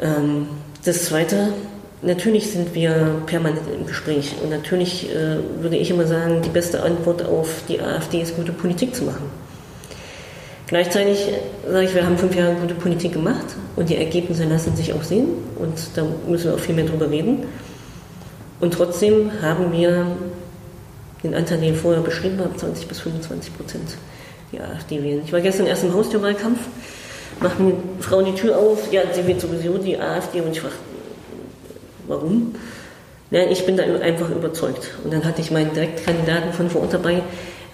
Ähm, das Zweite, natürlich sind wir permanent im Gespräch und natürlich äh, würde ich immer sagen, die beste Antwort auf die AfD ist, gute Politik zu machen. Gleichzeitig sage ich, wir haben fünf Jahre gute Politik gemacht und die Ergebnisse lassen sich auch sehen und da müssen wir auch viel mehr drüber reden. Und trotzdem haben wir den Anteil, den ich vorher beschrieben habe, 20 bis 25 Prozent die AfD wählen. Ich war gestern erst im Haustürwahlkampf, macht eine Frau die Tür auf, ja, sie wählt sowieso die AfD und ich frage, warum? Ja, ich bin da einfach überzeugt. Und dann hatte ich meinen Direktkandidaten von vor Ort dabei,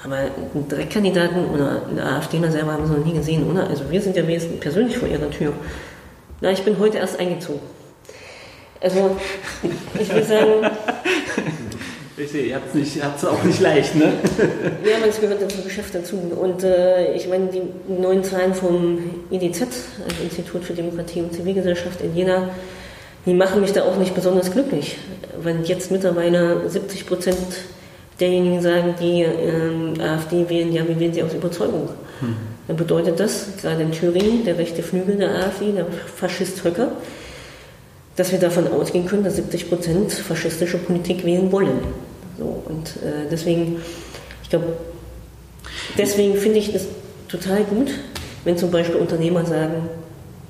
aber einen Direktkandidaten oder eine AfDler selber haben sie noch nie gesehen, oder? Also wir sind ja wesentlich persönlich vor ihrer Tür. Na, ich bin heute erst eingezogen. Also, ich will sagen, *laughs* ich sehe, ihr habt es auch nicht leicht, ne? ja, aber es gehört zum Geschäft dazu. Und äh, ich meine, die neuen Zahlen vom IDZ, also Institut für Demokratie und Zivilgesellschaft in Jena, die machen mich da auch nicht besonders glücklich. Wenn jetzt mittlerweile 70 Prozent derjenigen sagen, die ähm, AfD wählen, ja, wir wählen sie aus Überzeugung. Hm. Dann bedeutet das, gerade in Thüringen, der rechte Flügel der AfD, der Faschist Höcker, dass wir davon ausgehen können, dass 70 Prozent faschistische Politik wählen wollen. So, und äh, deswegen, ich glaube, deswegen finde ich es total gut, wenn zum Beispiel Unternehmer sagen,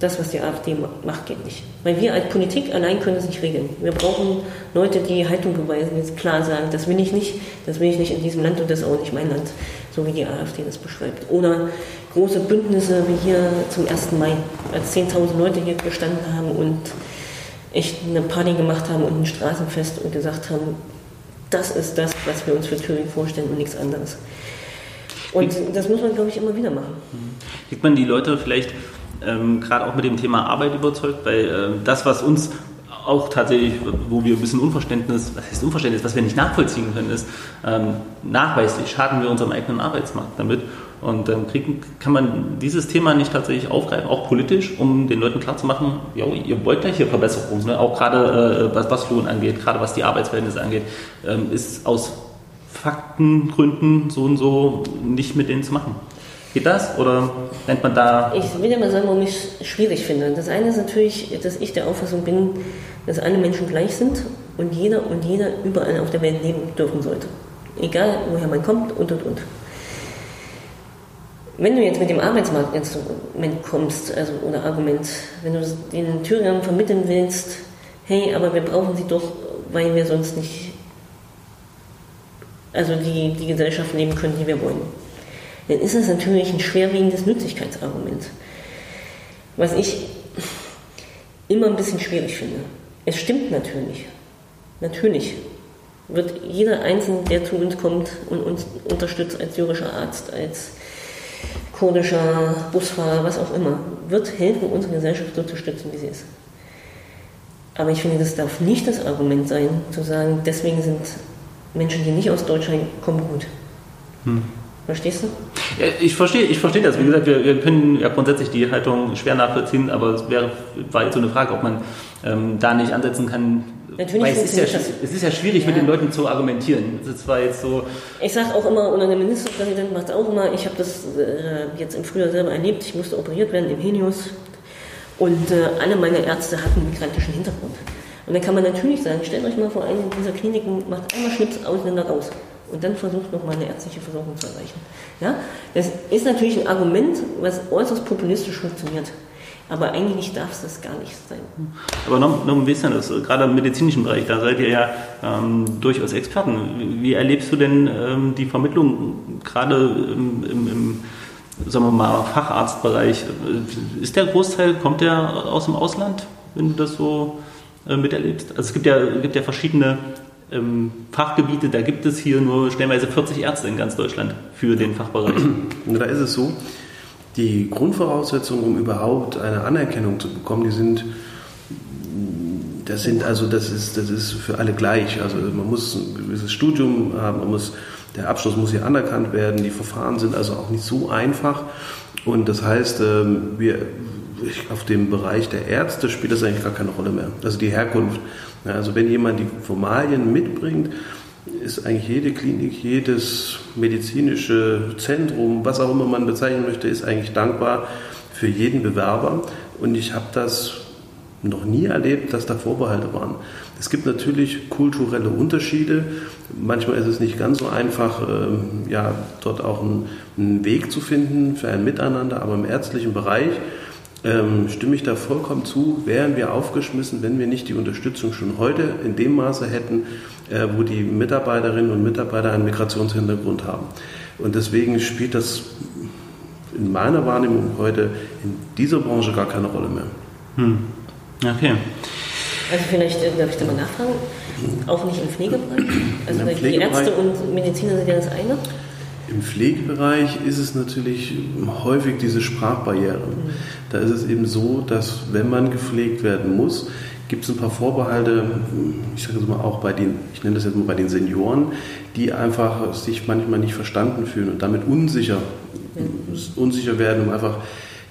das, was die AfD macht, geht nicht. Weil wir als Politik allein können es nicht regeln. Wir brauchen Leute, die Haltung beweisen, die klar sagen, das will ich nicht, das will ich nicht in diesem Land und das ist auch nicht mein Land, so wie die AfD das beschreibt. Oder große Bündnisse wie hier zum 1. Mai, als 10.000 Leute hier gestanden haben und echt eine Party gemacht haben und ein Straßenfest und gesagt haben, das ist das, was wir uns für Thüringen vorstellen und nichts anderes. Und das muss man, glaube ich, immer wieder machen. Kriegt man die Leute vielleicht ähm, gerade auch mit dem Thema Arbeit überzeugt? Weil äh, das, was uns auch tatsächlich, wo wir ein bisschen Unverständnis, was heißt Unverständnis, was wir nicht nachvollziehen können, ist, ähm, nachweislich schaden wir unserem eigenen Arbeitsmarkt damit. Und dann kriegen, kann man dieses Thema nicht tatsächlich aufgreifen, auch politisch, um den Leuten klarzumachen, ja, ihr wollt ja hier Verbesserungen, ne? auch gerade äh, was, was Lohn angeht, gerade was die Arbeitsverhältnisse angeht, ähm, ist aus Faktengründen so und so nicht mit denen zu machen. Geht das oder nennt man da. Ich will ja mal sagen, warum ich es schwierig finde. Das eine ist natürlich, dass ich der Auffassung bin, dass alle Menschen gleich sind und jeder und jeder überall auf der Welt leben dürfen sollte. Egal, woher man kommt und und und. Wenn du jetzt mit dem Arbeitsmarktinstrument kommst, also oder Argument, wenn du den Thüringern vermitteln willst, hey, aber wir brauchen sie doch, weil wir sonst nicht, also die, die Gesellschaft leben können, die wir wollen, dann ist das natürlich ein schwerwiegendes Nützlichkeitsargument. Was ich immer ein bisschen schwierig finde. Es stimmt natürlich. Natürlich wird jeder Einzelne, der zu uns kommt und uns unterstützt als syrischer Arzt, als kurdischer Busfahrer, was auch immer, wird helfen, unsere Gesellschaft so zu stützen, wie sie ist. Aber ich finde, das darf nicht das Argument sein, zu sagen, deswegen sind Menschen, die nicht aus Deutschland kommen, gut. Hm. Verstehst du? Ja, ich verstehe, ich verstehe das. Wie gesagt, wir, wir, können ja grundsätzlich die Haltung schwer nachvollziehen, aber es wäre, war jetzt so eine Frage, ob man ähm, da nicht ansetzen kann, Natürlich Weil es ist, ja, es ist ja schwierig, ja. mit den Leuten zu argumentieren. Das war jetzt so. Ich sage auch immer, und der Ministerpräsident macht auch immer, ich habe das äh, jetzt im Frühjahr selber erlebt, ich musste operiert werden im Helios und äh, alle meine Ärzte hatten migrantischen Hintergrund. Und dann kann man natürlich sagen, stellt euch mal vor, eine dieser Kliniken macht einmal Schnips Ausländer raus und dann versucht nochmal eine ärztliche Versorgung zu erreichen. Ja? Das ist natürlich ein Argument, was äußerst populistisch funktioniert. Aber eigentlich darf es das gar nicht sein. Aber noch, noch ein bisschen, das, gerade im medizinischen Bereich, da seid ihr ja ähm, durchaus Experten. Wie erlebst du denn ähm, die Vermittlung gerade im, im, im, sagen wir mal, Facharztbereich? Ist der Großteil, kommt der aus dem Ausland, wenn du das so äh, miterlebst? Also es gibt ja, gibt ja verschiedene ähm, Fachgebiete, da gibt es hier nur stellenweise 40 Ärzte in ganz Deutschland für den Fachbereich. *clears throat* Da ist es so, die Grundvoraussetzungen, um überhaupt eine Anerkennung zu bekommen, die sind, das sind also, das ist, das ist für alle gleich. Also man muss ein gewisses Studium haben, man muss, der Abschluss muss hier anerkannt werden, die Verfahren sind also auch nicht so einfach. Und das heißt, ähm, wir, auf dem Bereich der Ärzte spielt das eigentlich gar keine Rolle mehr. Also die Herkunft. Also wenn jemand die Formalien mitbringt, ist eigentlich jede Klinik, jedes medizinische Zentrum, was auch immer man bezeichnen möchte, ist eigentlich dankbar für jeden Bewerber. Und ich habe das noch nie erlebt, dass da Vorbehalte waren. Es gibt natürlich kulturelle Unterschiede. Manchmal ist es nicht ganz so einfach, ähm, ja, dort auch einen, einen Weg zu finden für ein Miteinander, aber im ärztlichen Bereich ähm, stimme ich da vollkommen zu, wären wir aufgeschmissen, wenn wir nicht die Unterstützung schon heute in dem Maße hätten, wo die Mitarbeiterinnen und Mitarbeiter einen Migrationshintergrund haben. Und deswegen spielt das in meiner Wahrnehmung heute in dieser Branche gar keine Rolle mehr. Hm. Okay. Also vielleicht äh, darf ich da mal nachfragen, auch nicht im Pflegebereich? Also Im die Pflegebereich- Ärzte und Mediziner sind ja das eine. Im Pflegebereich ist es natürlich häufig diese Sprachbarriere. Da ist es eben so, dass wenn man gepflegt werden muss, gibt es ein paar Vorbehalte, ich sage jetzt mal auch bei den, ich nenne das jetzt mal bei den Senioren, die einfach sich manchmal nicht verstanden fühlen und damit unsicher, unsicher werden und einfach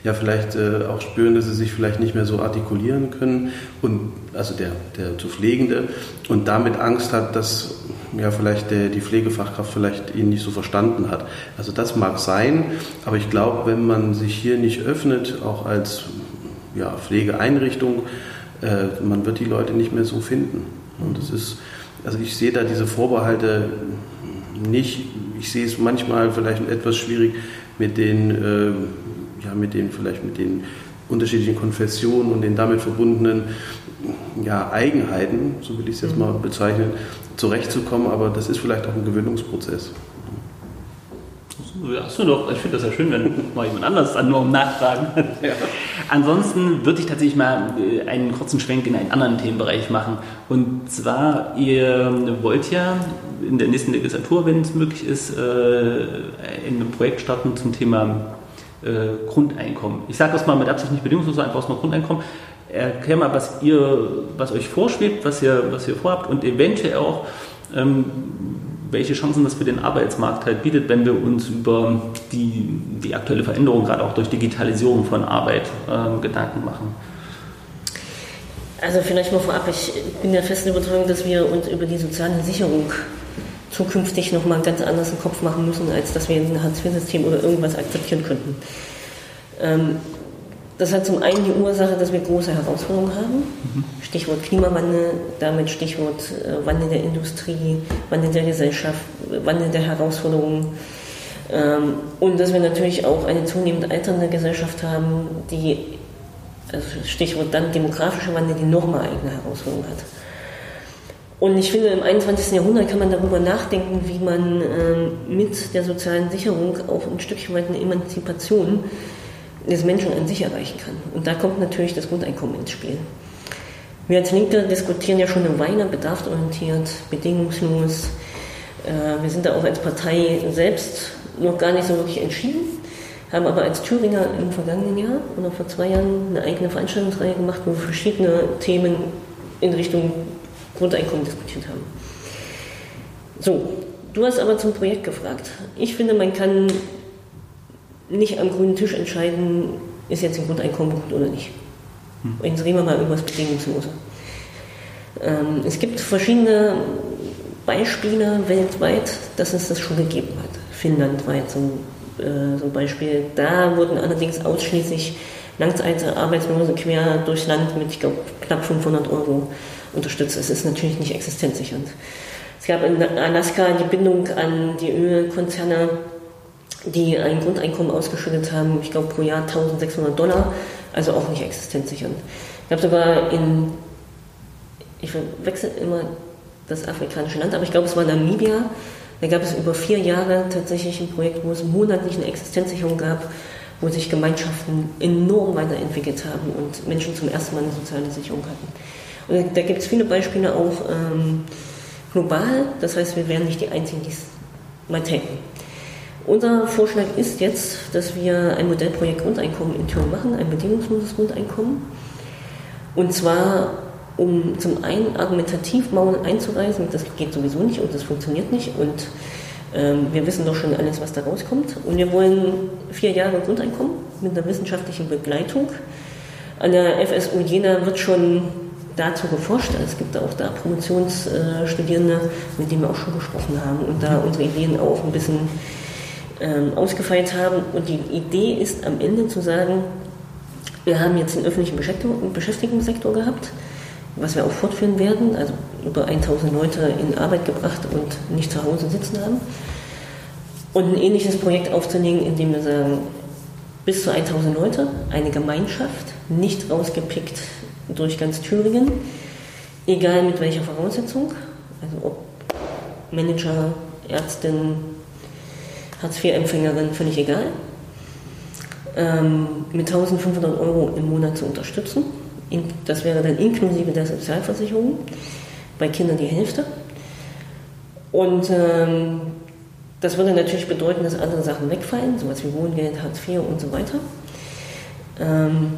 ja vielleicht äh, auch spüren, dass sie sich vielleicht nicht mehr so artikulieren können und also der, der zu Pflegende und damit Angst hat, dass ja vielleicht der, die Pflegefachkraft vielleicht ihn nicht so verstanden hat. Also das mag sein, aber ich glaube, wenn man sich hier nicht öffnet, auch als ja, Pflegeeinrichtung, äh, man wird die Leute nicht mehr so finden. Und das ist, also ich sehe da diese Vorbehalte nicht. Ich sehe es manchmal vielleicht etwas schwierig mit den, äh, ja, mit den vielleicht mit den unterschiedlichen Konfessionen und den damit verbundenen ja, Eigenheiten, so will ich es jetzt mal bezeichnen, zurechtzukommen. Aber das ist vielleicht auch ein Gewöhnungsprozess. Ja, du doch. Ich finde das ja schön, wenn mal jemand anders dann nur um Nachfragen. Ansonsten würde ich tatsächlich mal äh, einen kurzen Schwenk in einen anderen Themenbereich machen. Und zwar, ihr wollt ja in der nächsten Legislatur, wenn es möglich ist, äh, ein Projekt starten zum Thema äh, Grundeinkommen. Ich sage das mal mit Absicht nicht bedingungslos, einfach aus mal Grundeinkommen. Erklär mal, was ihr, was euch vorschwebt, was ihr, was ihr vorhabt und eventuell auch, ähm, welche Chancen das für den Arbeitsmarkt halt bietet, wenn wir uns über die, die aktuelle Veränderung, gerade auch durch Digitalisierung von Arbeit, ähm, Gedanken machen. Also vielleicht mal vorab, ich bin der festen Überzeugung, dass wir uns über die soziale Sicherung zukünftig nochmal ganz anders im Kopf machen müssen, als dass wir ein Hartz-IV-System oder irgendwas akzeptieren könnten. Ähm, das hat zum einen die Ursache, dass wir große Herausforderungen haben. Stichwort Klimawandel, damit Stichwort äh, Wandel der Industrie, Wandel der Gesellschaft, Wandel der Herausforderungen. Ähm, und dass wir natürlich auch eine zunehmend alternde Gesellschaft haben, die, also Stichwort dann demografische Wandel, die nochmal eigene Herausforderungen hat. Und ich finde, im 21. Jahrhundert kann man darüber nachdenken, wie man ähm, mit der sozialen Sicherung auch ein Stückchen weit eine Emanzipation des Menschen an sich erreichen kann. Und da kommt natürlich das Grundeinkommen ins Spiel. Wir als Linke diskutieren ja schon eine Weile bedarfsorientiert, bedingungslos. Äh, wir sind da auch als Partei selbst noch gar nicht so wirklich entschieden, haben aber als Thüringer im vergangenen Jahr oder vor zwei Jahren eine eigene Veranstaltungsreihe gemacht, wo wir verschiedene Themen in Richtung Grundeinkommen diskutiert haben. So, du hast aber zum Projekt gefragt. Ich finde, man kann nicht am grünen Tisch entscheiden, ist jetzt ein Grundeinkommen gut oder nicht. Und jetzt reden wir mal über das Bedingungslose. Ähm, es gibt verschiedene Beispiele weltweit, dass es das schon gegeben hat. Finnland war jetzt so, äh, so ein Beispiel. Da wurden allerdings ausschließlich Langzeitarbeitslose quer durchs Land mit, ich glaube, knapp 500 Euro unterstützt. Es ist natürlich nicht existenzsichernd. Es gab in Alaska die Bindung an die Ölkonzerne, die ein Grundeinkommen ausgeschüttet haben, ich glaube pro Jahr 1600 Dollar, also auch nicht existenzsichernd. Ich habe sogar in, ich wechsle immer das afrikanische Land, aber ich glaube es war Namibia, da gab es über vier Jahre tatsächlich ein Projekt, wo es monatlich eine Existenzsicherung gab, wo sich Gemeinschaften enorm weiterentwickelt haben und Menschen zum ersten Mal eine soziale Sicherung hatten. Und da gibt es viele Beispiele auch, ähm, global. Das heißt, wir wären nicht die Einzigen, die es mal täten. Unser Vorschlag ist jetzt, dass wir ein Modellprojekt Grundeinkommen in Thüringen machen, ein bedingungsloses Grundeinkommen. Und zwar, um zum einen argumentativ Mauern einzureißen, das geht sowieso nicht und das funktioniert nicht. Und ähm, wir wissen doch schon alles, was da rauskommt. Und wir wollen vier Jahre Grundeinkommen mit einer wissenschaftlichen Begleitung. An der FSU Jena wird schon dazu geforscht. Es gibt auch da Promotionsstudierende, mit denen wir auch schon gesprochen haben und da unsere Ideen auch ein bisschen ähm, ausgefeilt haben. Und die Idee ist am Ende zu sagen, wir haben jetzt den öffentlichen Beschäftigungssektor gehabt, was wir auch fortführen werden, also über 1000 Leute in Arbeit gebracht und nicht zu Hause sitzen haben. Und ein ähnliches Projekt aufzulegen, indem wir sagen, bis zu 1000 Leute, eine Gemeinschaft, nicht rausgepickt durch ganz Thüringen, egal mit welcher Voraussetzung, also ob Manager, Ärztin, Hartz-IV-Empfängerin, völlig egal, ähm, mit 1500 Euro im Monat zu unterstützen. Das wäre dann inklusive der Sozialversicherung, bei Kindern die Hälfte. Und ähm, das würde natürlich bedeuten, dass andere Sachen wegfallen, sowas wie Wohngeld, Hartz IV und so weiter. Ähm,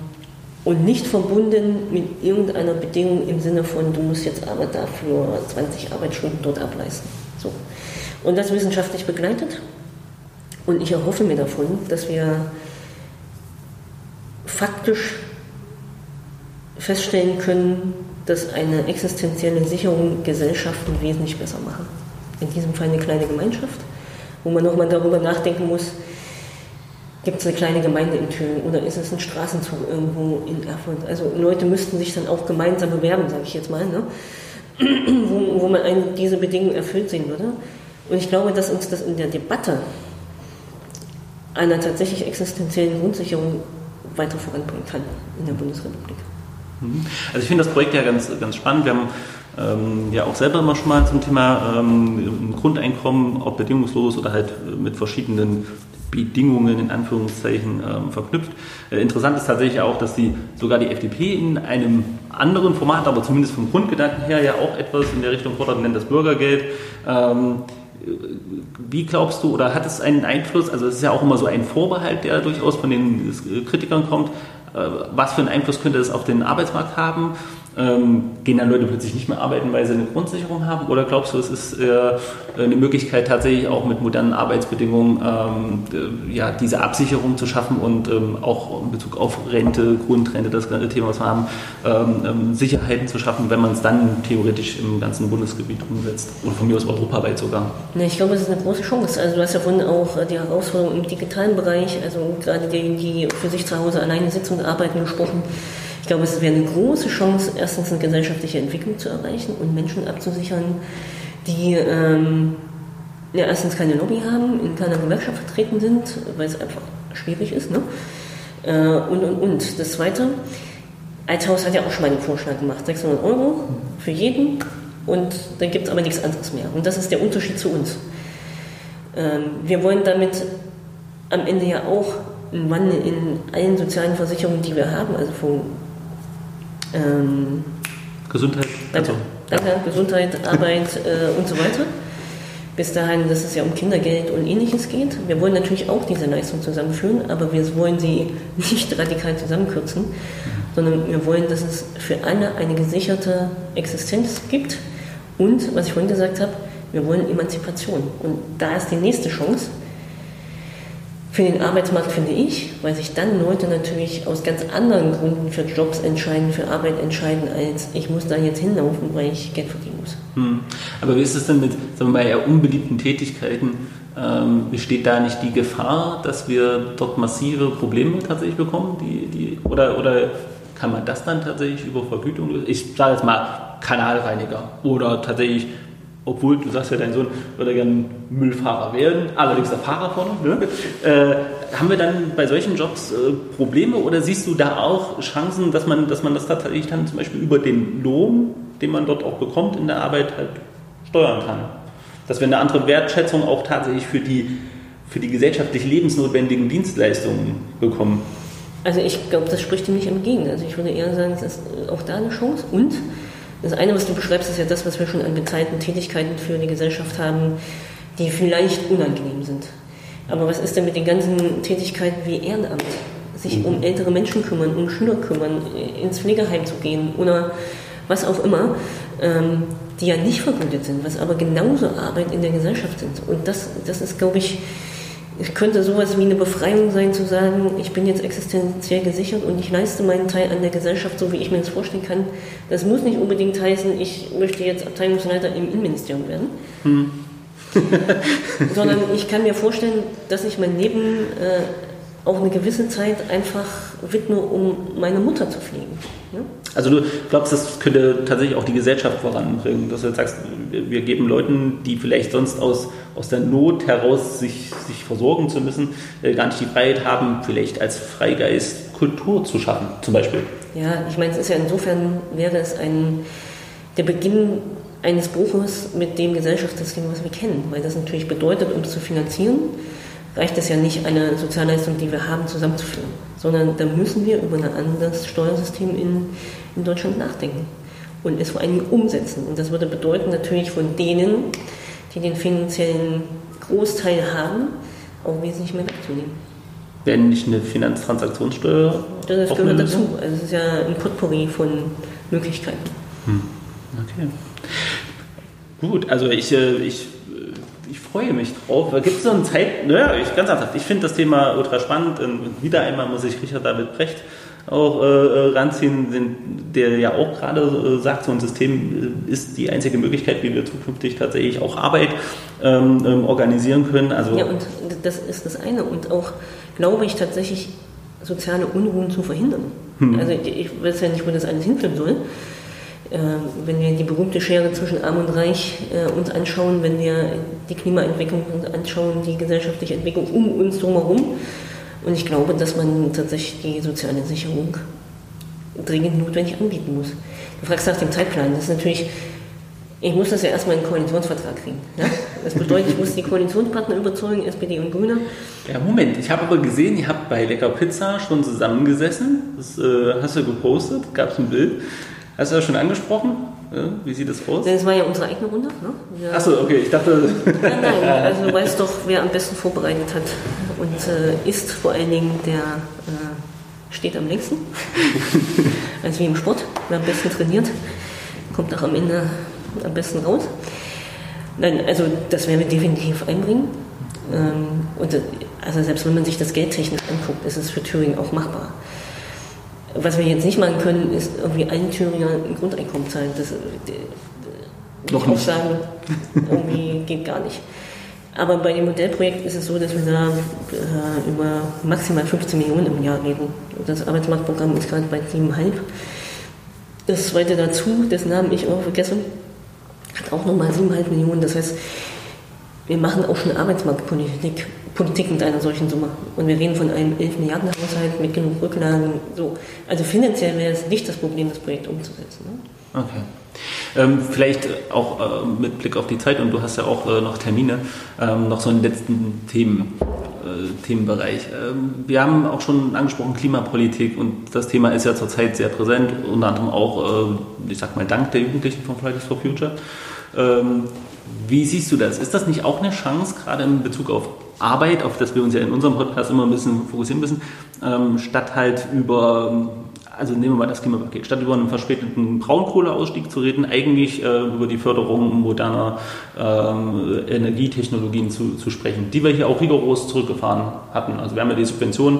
und nicht verbunden mit irgendeiner Bedingung im Sinne von, du musst jetzt aber dafür 20 Arbeitsstunden dort ableisten. So. Und das wissenschaftlich begleitet. Und ich erhoffe mir davon, dass wir faktisch feststellen können, dass eine existenzielle Sicherung Gesellschaften wesentlich besser machen. In diesem Fall eine kleine Gemeinschaft, wo man nochmal darüber nachdenken muss, Gibt es eine kleine Gemeinde in Thüringen oder ist es ein Straßenzug irgendwo in Erfurt? Also Leute müssten sich dann auch gemeinsam bewerben, sage ich jetzt mal, ne? *clears throat* wo, wo man diese Bedingungen erfüllt sehen würde. Und ich glaube, dass uns das in der Debatte einer tatsächlich existenziellen Grundsicherung weiter voranbringen kann in der Bundesrepublik. Mhm. Also ich finde das Projekt ja ganz, ganz spannend. Wir haben ähm, ja auch selber immer schon mal zum Thema ähm, Grundeinkommen, ob bedingungslos oder halt mit verschiedenen Bedingungen in Anführungszeichen ähm, verknüpft. Äh, interessant ist tatsächlich auch, dass die, sogar die FDP in einem anderen Format, aber zumindest vom Grundgedanken her ja auch etwas in der Richtung fordert, nennt das Bürgergeld. Ähm, wie glaubst du, oder hat es einen Einfluss, also es ist ja auch immer so ein Vorbehalt, der durchaus von den Kritikern kommt, äh, was für einen Einfluss könnte es auf den Arbeitsmarkt haben? Ähm, gehen dann Leute plötzlich nicht mehr arbeiten, weil sie eine Grundsicherung haben? Oder glaubst du, es ist äh, eine Möglichkeit, tatsächlich auch mit modernen Arbeitsbedingungen ähm, ja, diese Absicherung zu schaffen und ähm, auch in Bezug auf Rente, Grundrente, das ganze Thema, was wir haben, ähm, ähm, Sicherheiten zu schaffen, wenn man es dann theoretisch im ganzen Bundesgebiet umsetzt? Oder von mir aus europaweit sogar? Ja, ich glaube, es ist eine große Chance. Also du hast ja vorhin auch äh, die Herausforderung im digitalen Bereich, also gerade die, die für sich zu Hause alleine sitzen und arbeiten, gesprochen glaube, es wäre eine große Chance, erstens eine gesellschaftliche Entwicklung zu erreichen und Menschen abzusichern, die ähm, ja, erstens keine Lobby haben, in keiner Gewerkschaft vertreten sind, weil es einfach schwierig ist. Ne? Äh, und, und, und. Das Zweite, Althaus hat ja auch schon mal einen Vorschlag gemacht, 600 Euro für jeden und dann gibt es aber nichts anderes mehr. Und das ist der Unterschied zu uns. Ähm, wir wollen damit am Ende ja auch einen Wandel in allen sozialen Versicherungen, die wir haben, also von ähm, Gesundheit. Also, danke ja. Gesundheit, Arbeit äh, und so weiter. Bis dahin, dass es ja um Kindergeld und ähnliches geht. Wir wollen natürlich auch diese Leistung zusammenführen, aber wir wollen sie *laughs* nicht radikal zusammenkürzen, sondern wir wollen, dass es für alle eine gesicherte Existenz gibt. Und, was ich vorhin gesagt habe, wir wollen Emanzipation. Und da ist die nächste Chance, für den Arbeitsmarkt finde ich, weil sich dann Leute natürlich aus ganz anderen Gründen für Jobs entscheiden, für Arbeit entscheiden, als ich muss da jetzt hinlaufen, weil ich Geld verdienen muss. Hm. Aber wie ist es denn mit sagen wir mal, unbeliebten Tätigkeiten? Ähm, besteht da nicht die Gefahr, dass wir dort massive Probleme tatsächlich bekommen? Die, die, oder, oder kann man das dann tatsächlich über Vergütung lösen? Ich sage jetzt mal Kanalreiniger oder tatsächlich obwohl du sagst ja, dein Sohn würde gerne Müllfahrer werden, allerdings der Fahrer vorne. Ne? *laughs* Äh, haben wir dann bei solchen Jobs äh, Probleme oder siehst du da auch Chancen, dass man, dass man das tatsächlich dann zum Beispiel über den Lohn, den man dort auch bekommt in der Arbeit, halt steuern kann? Dass wir eine andere Wertschätzung auch tatsächlich für die, für die gesellschaftlich lebensnotwendigen Dienstleistungen bekommen? Also ich glaube, das spricht dem nicht entgegen. Also ich würde eher sagen, es ist auch da eine Chance und Das eine, was du beschreibst, ist ja das, was wir schon an bezahlten Tätigkeiten für die Gesellschaft haben, die vielleicht unangenehm sind. Aber was ist denn mit den ganzen Tätigkeiten wie Ehrenamt? Sich um ältere Menschen kümmern, um Schüler kümmern, ins Pflegeheim zu gehen oder was auch immer, ähm, die ja nicht vergütet sind, was aber genauso Arbeit in der Gesellschaft sind. Und das, das ist, glaube ich, es könnte sowas wie eine Befreiung sein, zu sagen, ich bin jetzt existenziell gesichert und ich leiste meinen Teil an der Gesellschaft, so wie ich mir das vorstellen kann. Das muss nicht unbedingt heißen, ich möchte jetzt Abteilungsleiter im Innenministerium werden. Hm. *laughs* sondern ich kann mir vorstellen, dass ich mein Leben äh, auch eine gewisse Zeit einfach widme, um meine Mutter zu pflegen. Ja? Also du glaubst, das könnte tatsächlich auch die Gesellschaft voranbringen, dass du jetzt sagst, wir geben Leuten, die vielleicht sonst aus, aus der Not heraus sich, sich versorgen zu müssen, äh, gar nicht die Freiheit haben, vielleicht als Freigeist Kultur zu schaffen, zum Beispiel. Ja, ich meine, es ist ja insofern, wäre es ein, der Beginn eines Bruches mit dem Gesellschaftssystem, was wir kennen, weil das natürlich bedeutet, um es zu finanzieren, reicht es ja nicht, eine Sozialleistung, die wir haben, zusammenzuführen, sondern da müssen wir über ein anderes Steuersystem in, in Deutschland nachdenken und es vor allem umsetzen. Und das würde bedeuten, natürlich von denen, die den finanziellen Großteil haben, auch wesentlich mehr wegzunehmen. Wäre nicht eine Finanztransaktionssteuer? Das gehört dazu. Also es ist ja ein Potpourri von Möglichkeiten. Hm. Okay. Gut, also ich, äh, ich ich freue mich drauf. Gibt es so eine Zeit, naja, ich, ganz ernsthaft, ich finde das Thema ultra spannend und wieder einmal muss ich Richard David Brecht auch äh, äh ranziehen, den, der ja auch gerade äh, sagt, so ein System äh, ist die einzige Möglichkeit, wie wir zukünftig tatsächlich auch Arbeit ähm, ähm, organisieren können. Also ja, und das ist das eine. Und auch, glaube ich, tatsächlich soziale Unruhen zu verhindern. Hm. Also ich weiß ja nicht, wo das alles hinführen soll. Ähm, wenn wir die berühmte Schere zwischen Arm und Reich äh, uns anschauen, wenn wir die Klimaentwicklung anschauen, die gesellschaftliche Entwicklung um uns drumherum. Und ich glaube, dass man tatsächlich die soziale Sicherung dringend notwendig anbieten muss. Du fragst nach dem Zeitplan. Das ist natürlich, ich muss das ja erstmal in den Koalitionsvertrag kriegen. Ja? Das bedeutet, ich muss die Koalitionspartner überzeugen, SPD und Grüne. Ja, Moment, ich habe aber gesehen, ihr habt bei Lecker Pizza schon zusammengesessen. Das äh, hast du gepostet, gab es ein Bild. Hast du das schon angesprochen? Wie sieht das aus? Das war ja unsere eigene Runde. Ne? Achso, okay, ich dachte. Nein, nein, also du weißt doch, wer am besten vorbereitet hat und äh, ist vor allen Dingen der äh, steht am längsten. *laughs* also wie im Sport, wer am besten trainiert, kommt auch am Ende am besten raus. Nein, also das werden wir definitiv einbringen. Ähm, und äh, also selbst wenn man sich das geldtechnisch anguckt, ist es für Thüringen auch machbar. Was wir jetzt nicht machen können, ist irgendwie allen Thüringer ein Grundeinkommen zahlen. Das, äh, Noch nicht. sagen, irgendwie *laughs* geht gar nicht. Aber bei dem Modellprojekt ist es so, dass wir da äh, über maximal 15 Millionen im Jahr reden. Das Arbeitsmarktprogramm ist gerade bei 7,5. Das zweite dazu, dessen Namen ich auch vergessen, hat auch nochmal 7,5 Millionen. Das heißt, wir machen auch schon Arbeitsmarktpolitik Politik mit einer solchen Summe. Und wir reden von einem 11 Milliarden Haushalt mit genug Rücklagen. So. Also finanziell wäre es nicht das Problem, das Projekt umzusetzen. Ne? Okay. Ähm, vielleicht auch äh, mit Blick auf die Zeit, und du hast ja auch äh, noch Termine, ähm, noch so einen letzten Themen, äh, Themenbereich. Ähm, wir haben auch schon angesprochen Klimapolitik und das Thema ist ja zurzeit sehr präsent, unter anderem auch, äh, ich sag mal, dank der Jugendlichen von Fridays for Future. Wie siehst du das? Ist das nicht auch eine Chance, gerade in Bezug auf Arbeit, auf das wir uns ja in unserem Podcast immer ein bisschen fokussieren müssen, ähm, statt halt über, also nehmen wir mal das Klimapaket, statt über einen verspäteten Braunkohleausstieg zu reden, eigentlich äh, über die Förderung moderner ähm, Energietechnologien zu, zu sprechen, die wir hier auch rigoros zurückgefahren hatten. Also wir haben ja die Subventionen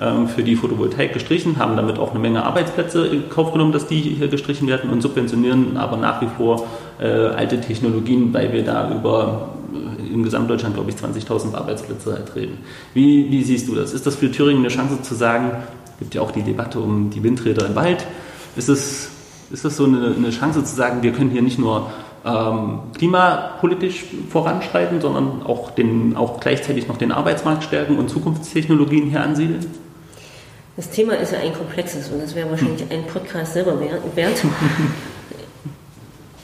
ähm, für die Photovoltaik gestrichen, haben damit auch eine Menge Arbeitsplätze in Kauf genommen, dass die hier gestrichen werden und subventionieren aber nach wie vor äh, alte Technologien, weil wir da über äh, in Gesamtdeutschland, glaube ich, 20.000 Arbeitsplätze halt reden. Wie, wie siehst du das? Ist das für Thüringen eine Chance zu sagen, es gibt ja auch die Debatte um die Windräder im Wald, ist das, ist das so eine, eine Chance zu sagen, wir können hier nicht nur ähm, klimapolitisch voranschreiten, sondern auch, den, auch gleichzeitig noch den Arbeitsmarkt stärken und Zukunftstechnologien hier ansiedeln? Das Thema ist ja ein komplexes und das wäre wahrscheinlich hm. ein Podcast selber wert. *laughs*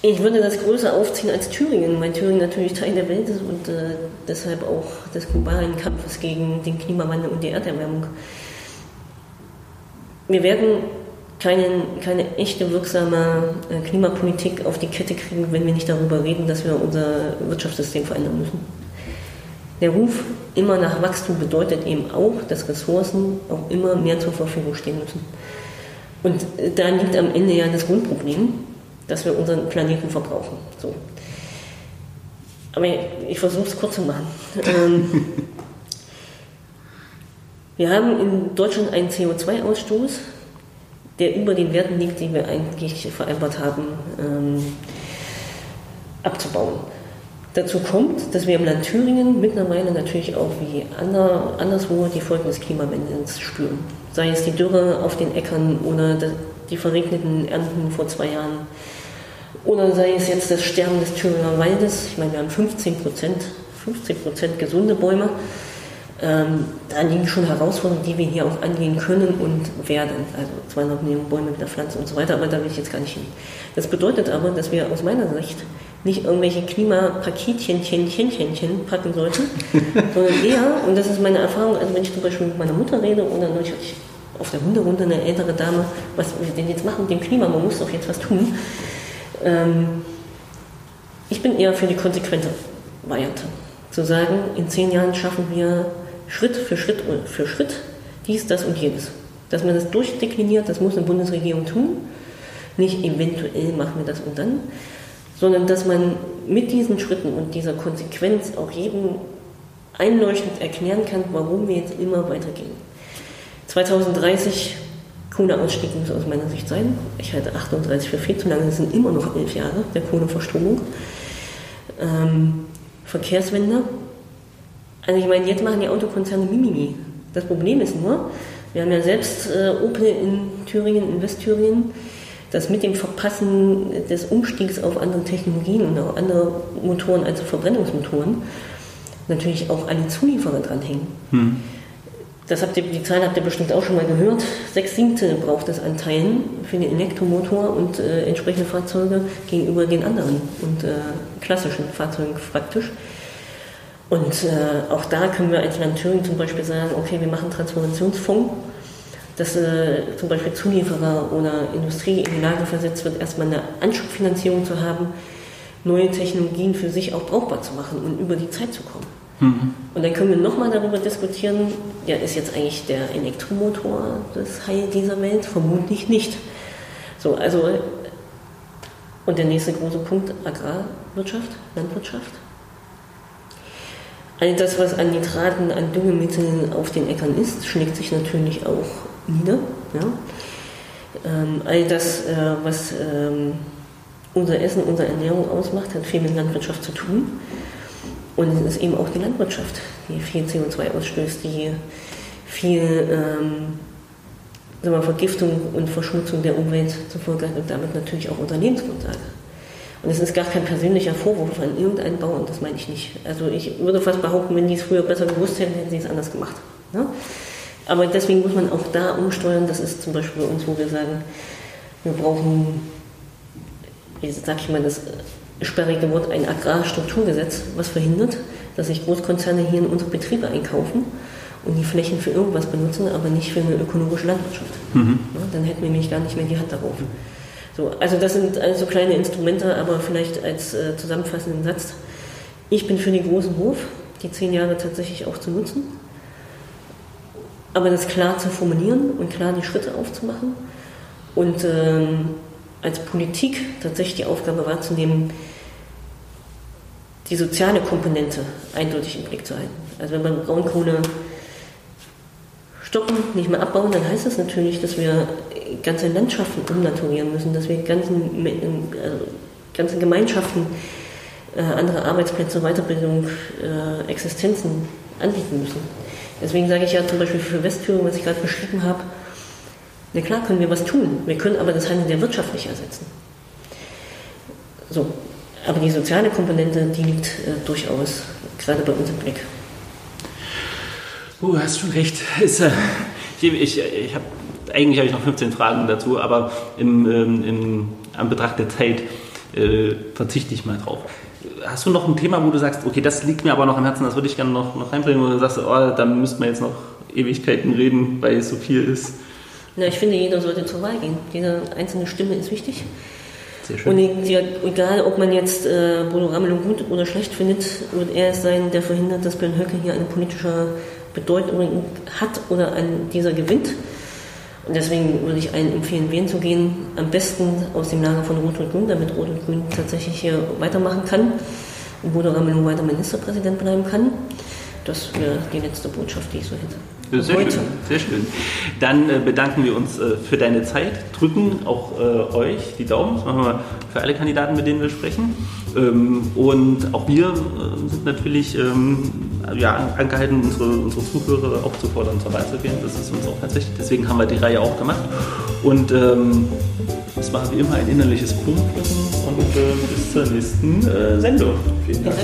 Ich würde das größer aufziehen als Thüringen, weil Thüringen natürlich Teil der Welt ist und äh, deshalb auch des globalen Kampfes gegen den Klimawandel und die Erderwärmung. Wir werden keine, keine echte wirksame äh, Klimapolitik auf die Kette kriegen, wenn wir nicht darüber reden, dass wir unser Wirtschaftssystem verändern müssen. Der Ruf immer nach Wachstum bedeutet eben auch, dass Ressourcen auch immer mehr zur Verfügung stehen müssen. Und äh, da liegt am Ende ja das Grundproblem, dass wir unseren Planeten verbrauchen. So. Aber ich, ich versuche es kurz zu machen. *laughs* Ähm, wir haben in Deutschland einen CO2-Ausstoß, der über den Werten liegt, die wir eigentlich vereinbart haben, ähm, abzubauen. Dazu kommt, dass wir im Land Thüringen mittlerweile natürlich auch wie ander, anderswo die Folgen des Klimawandels spüren. Sei es die Dürre auf den Äckern oder die verregneten Ernten vor zwei Jahren oder sei es jetzt das Sterben des Thüringer Waldes. Ich meine, wir haben 15 Prozent, 15 Prozent gesunde Bäume. Ähm, da liegen schon Herausforderungen, die wir hier auch angehen können und werden. Also 200 Millionen Bäume wieder pflanzen und so weiter, aber da will ich jetzt gar nicht hin. Das bedeutet aber, dass wir aus meiner Sicht nicht irgendwelche Klimapaketchen packen sollten, *laughs* sondern eher, und das ist meine Erfahrung, also wenn ich zum Beispiel mit meiner Mutter rede oder neulich hatte ich auf der Hunderunde eine ältere Dame, was wir denn jetzt machen mit dem Klima, man muss doch jetzt was tun. Ähm, ich bin eher für die konsequente Variante. Zu sagen, in zehn Jahren schaffen wir Schritt für Schritt für Schritt dies, das und jenes. Dass man das durchdekliniert, das muss eine Bundesregierung tun. Nicht eventuell machen wir das und dann, sondern dass man mit diesen Schritten und dieser Konsequenz auch jedem einleuchtend erklären kann, warum wir jetzt immer weitergehen. 2030 Kohleausstieg muss aus meiner Sicht sein. Ich halte 38 für viel zu lange, das sind immer noch elf Jahre der Kohleverstromung. Ähm, Verkehrswende. Also ich meine, jetzt machen die Autokonzerne Mimimi. Das Problem ist nur, wir haben ja selbst äh, Opel in Thüringen, in Westthüringen, dass mit dem Verpassen des Umstiegs auf andere Technologien und auch andere Motoren, also Verbrennungsmotoren, natürlich auch alle Zulieferer dranhängen. Hm. Das habt ihr, die Zahlen habt ihr bestimmt auch schon mal gehört. Sechs Siebte braucht es an Teilen für den Elektromotor und äh, entsprechende Fahrzeuge gegenüber den anderen und äh, klassischen Fahrzeugen praktisch. Und äh, auch da können wir als Land Thüringen zum Beispiel sagen, okay, wir machen Transformationsfonds, dass äh, zum Beispiel Zulieferer oder Industrie in die Lage versetzt wird, erstmal eine Anschubfinanzierung zu haben, neue Technologien für sich auch brauchbar zu machen und über die Zeit zu kommen. Mhm. Und dann können wir nochmal darüber diskutieren, ja, ist jetzt eigentlich der Elektromotor das Heil dieser Welt? Vermutlich nicht. So, also, und der nächste große Punkt, Agrarwirtschaft, Landwirtschaft. All das, was an Nitraten, an Düngemitteln auf den Äckern ist, schlägt sich natürlich auch nieder. Ja? Ähm, all das, äh, was ähm, unser Essen, unsere Ernährung ausmacht, hat viel mit Landwirtschaft zu tun. Und es ist eben auch die Landwirtschaft, die viel CO2 ausstößt, die viel ähm, sagen wir, Vergiftung und Verschmutzung der Umwelt zur Folge hat und damit natürlich auch unser Lebensgrundlage. Und es ist gar kein persönlicher Vorwurf an irgendeinen Bauern, das meine ich nicht. Also ich würde fast behaupten, wenn die es früher besser gewusst hätten, hätten sie es anders gemacht. Ne? Aber deswegen muss man auch da umsteuern. Das ist zum Beispiel bei uns, wo wir sagen, wir brauchen, jetzt sage ich mal, das sperrige Wort ein Agrarstrukturgesetz, was verhindert, dass sich Großkonzerne hier in unsere Betriebe einkaufen und die Flächen für irgendwas benutzen, aber nicht für eine ökologische Landwirtschaft. Mhm. Ja, dann hätten wir nämlich gar nicht mehr die Hand darauf. So, also das sind also kleine Instrumente, aber vielleicht als äh, zusammenfassenden Satz. Ich bin für den großen Hof, die zehn Jahre tatsächlich auch zu nutzen, aber das klar zu formulieren und klar die Schritte aufzumachen und ähm, als Politik tatsächlich die Aufgabe wahrzunehmen, die soziale Komponente eindeutig im Blick zu halten. Also wenn wir Braunkohle stoppen, nicht mehr abbauen, dann heißt das natürlich, dass wir ganze Landschaften umnaturieren müssen, dass wir ganzen, also ganze Gemeinschaften äh, andere Arbeitsplätze, Weiterbildung, äh, Existenzen anbieten müssen. Deswegen sage ich ja zum Beispiel für Westführung, was ich gerade beschrieben habe, na klar können wir was tun, wir können aber das Handeln der Wirtschaft nicht ersetzen. So, aber die soziale Komponente, die liegt äh, durchaus gerade bei uns im Blick. Du hast schon recht. *laughs* Ist, äh, ich, ich, ich habe eigentlich habe ich noch 15 Fragen dazu, aber im, ähm, im Anbetracht der Zeit äh, verzichte ich mal drauf. Hast du noch ein Thema, wo du sagst, okay, das liegt mir aber noch am Herzen, das würde ich gerne noch, noch reinbringen, wo du sagst, oh, da müssten wir jetzt noch Ewigkeiten reden, weil es so viel ist? Na, ich finde, jeder sollte zur Wahl gehen. Jede einzelne Stimme ist wichtig. Sehr schön. Und egal, ob man jetzt äh, Bodo Ramelow gut oder schlecht findet, wird er es sein, der verhindert, dass Björn Höcke hier eine politische Bedeutung hat oder an dieser gewinnt. Und deswegen würde ich allen empfehlen, wählen zu gehen. Am besten aus dem Lager von Rot und Grün, damit Rot und Grün tatsächlich hier weitermachen kann und Bodo Ramelow weiter Ministerpräsident bleiben kann. Das wäre die letzte Botschaft, die ich so hätte. Sehr Heute. schön, sehr schön. Dann äh, bedanken wir uns äh, für deine Zeit, drücken auch äh, euch die Daumen, das machen wir für alle Kandidaten, mit denen wir sprechen. Ähm, und auch wir äh, sind natürlich ähm, ja, angehalten, unsere, unsere Zuhörer aufzufordern, zur Wahl zu gehen. Das ist uns auch ganz wichtig. Deswegen haben wir die Reihe auch gemacht. Und ähm, es war wie immer ein innerliches Blumenpflücken und äh, bis zur nächsten äh, Sendung. Vielen. Dank.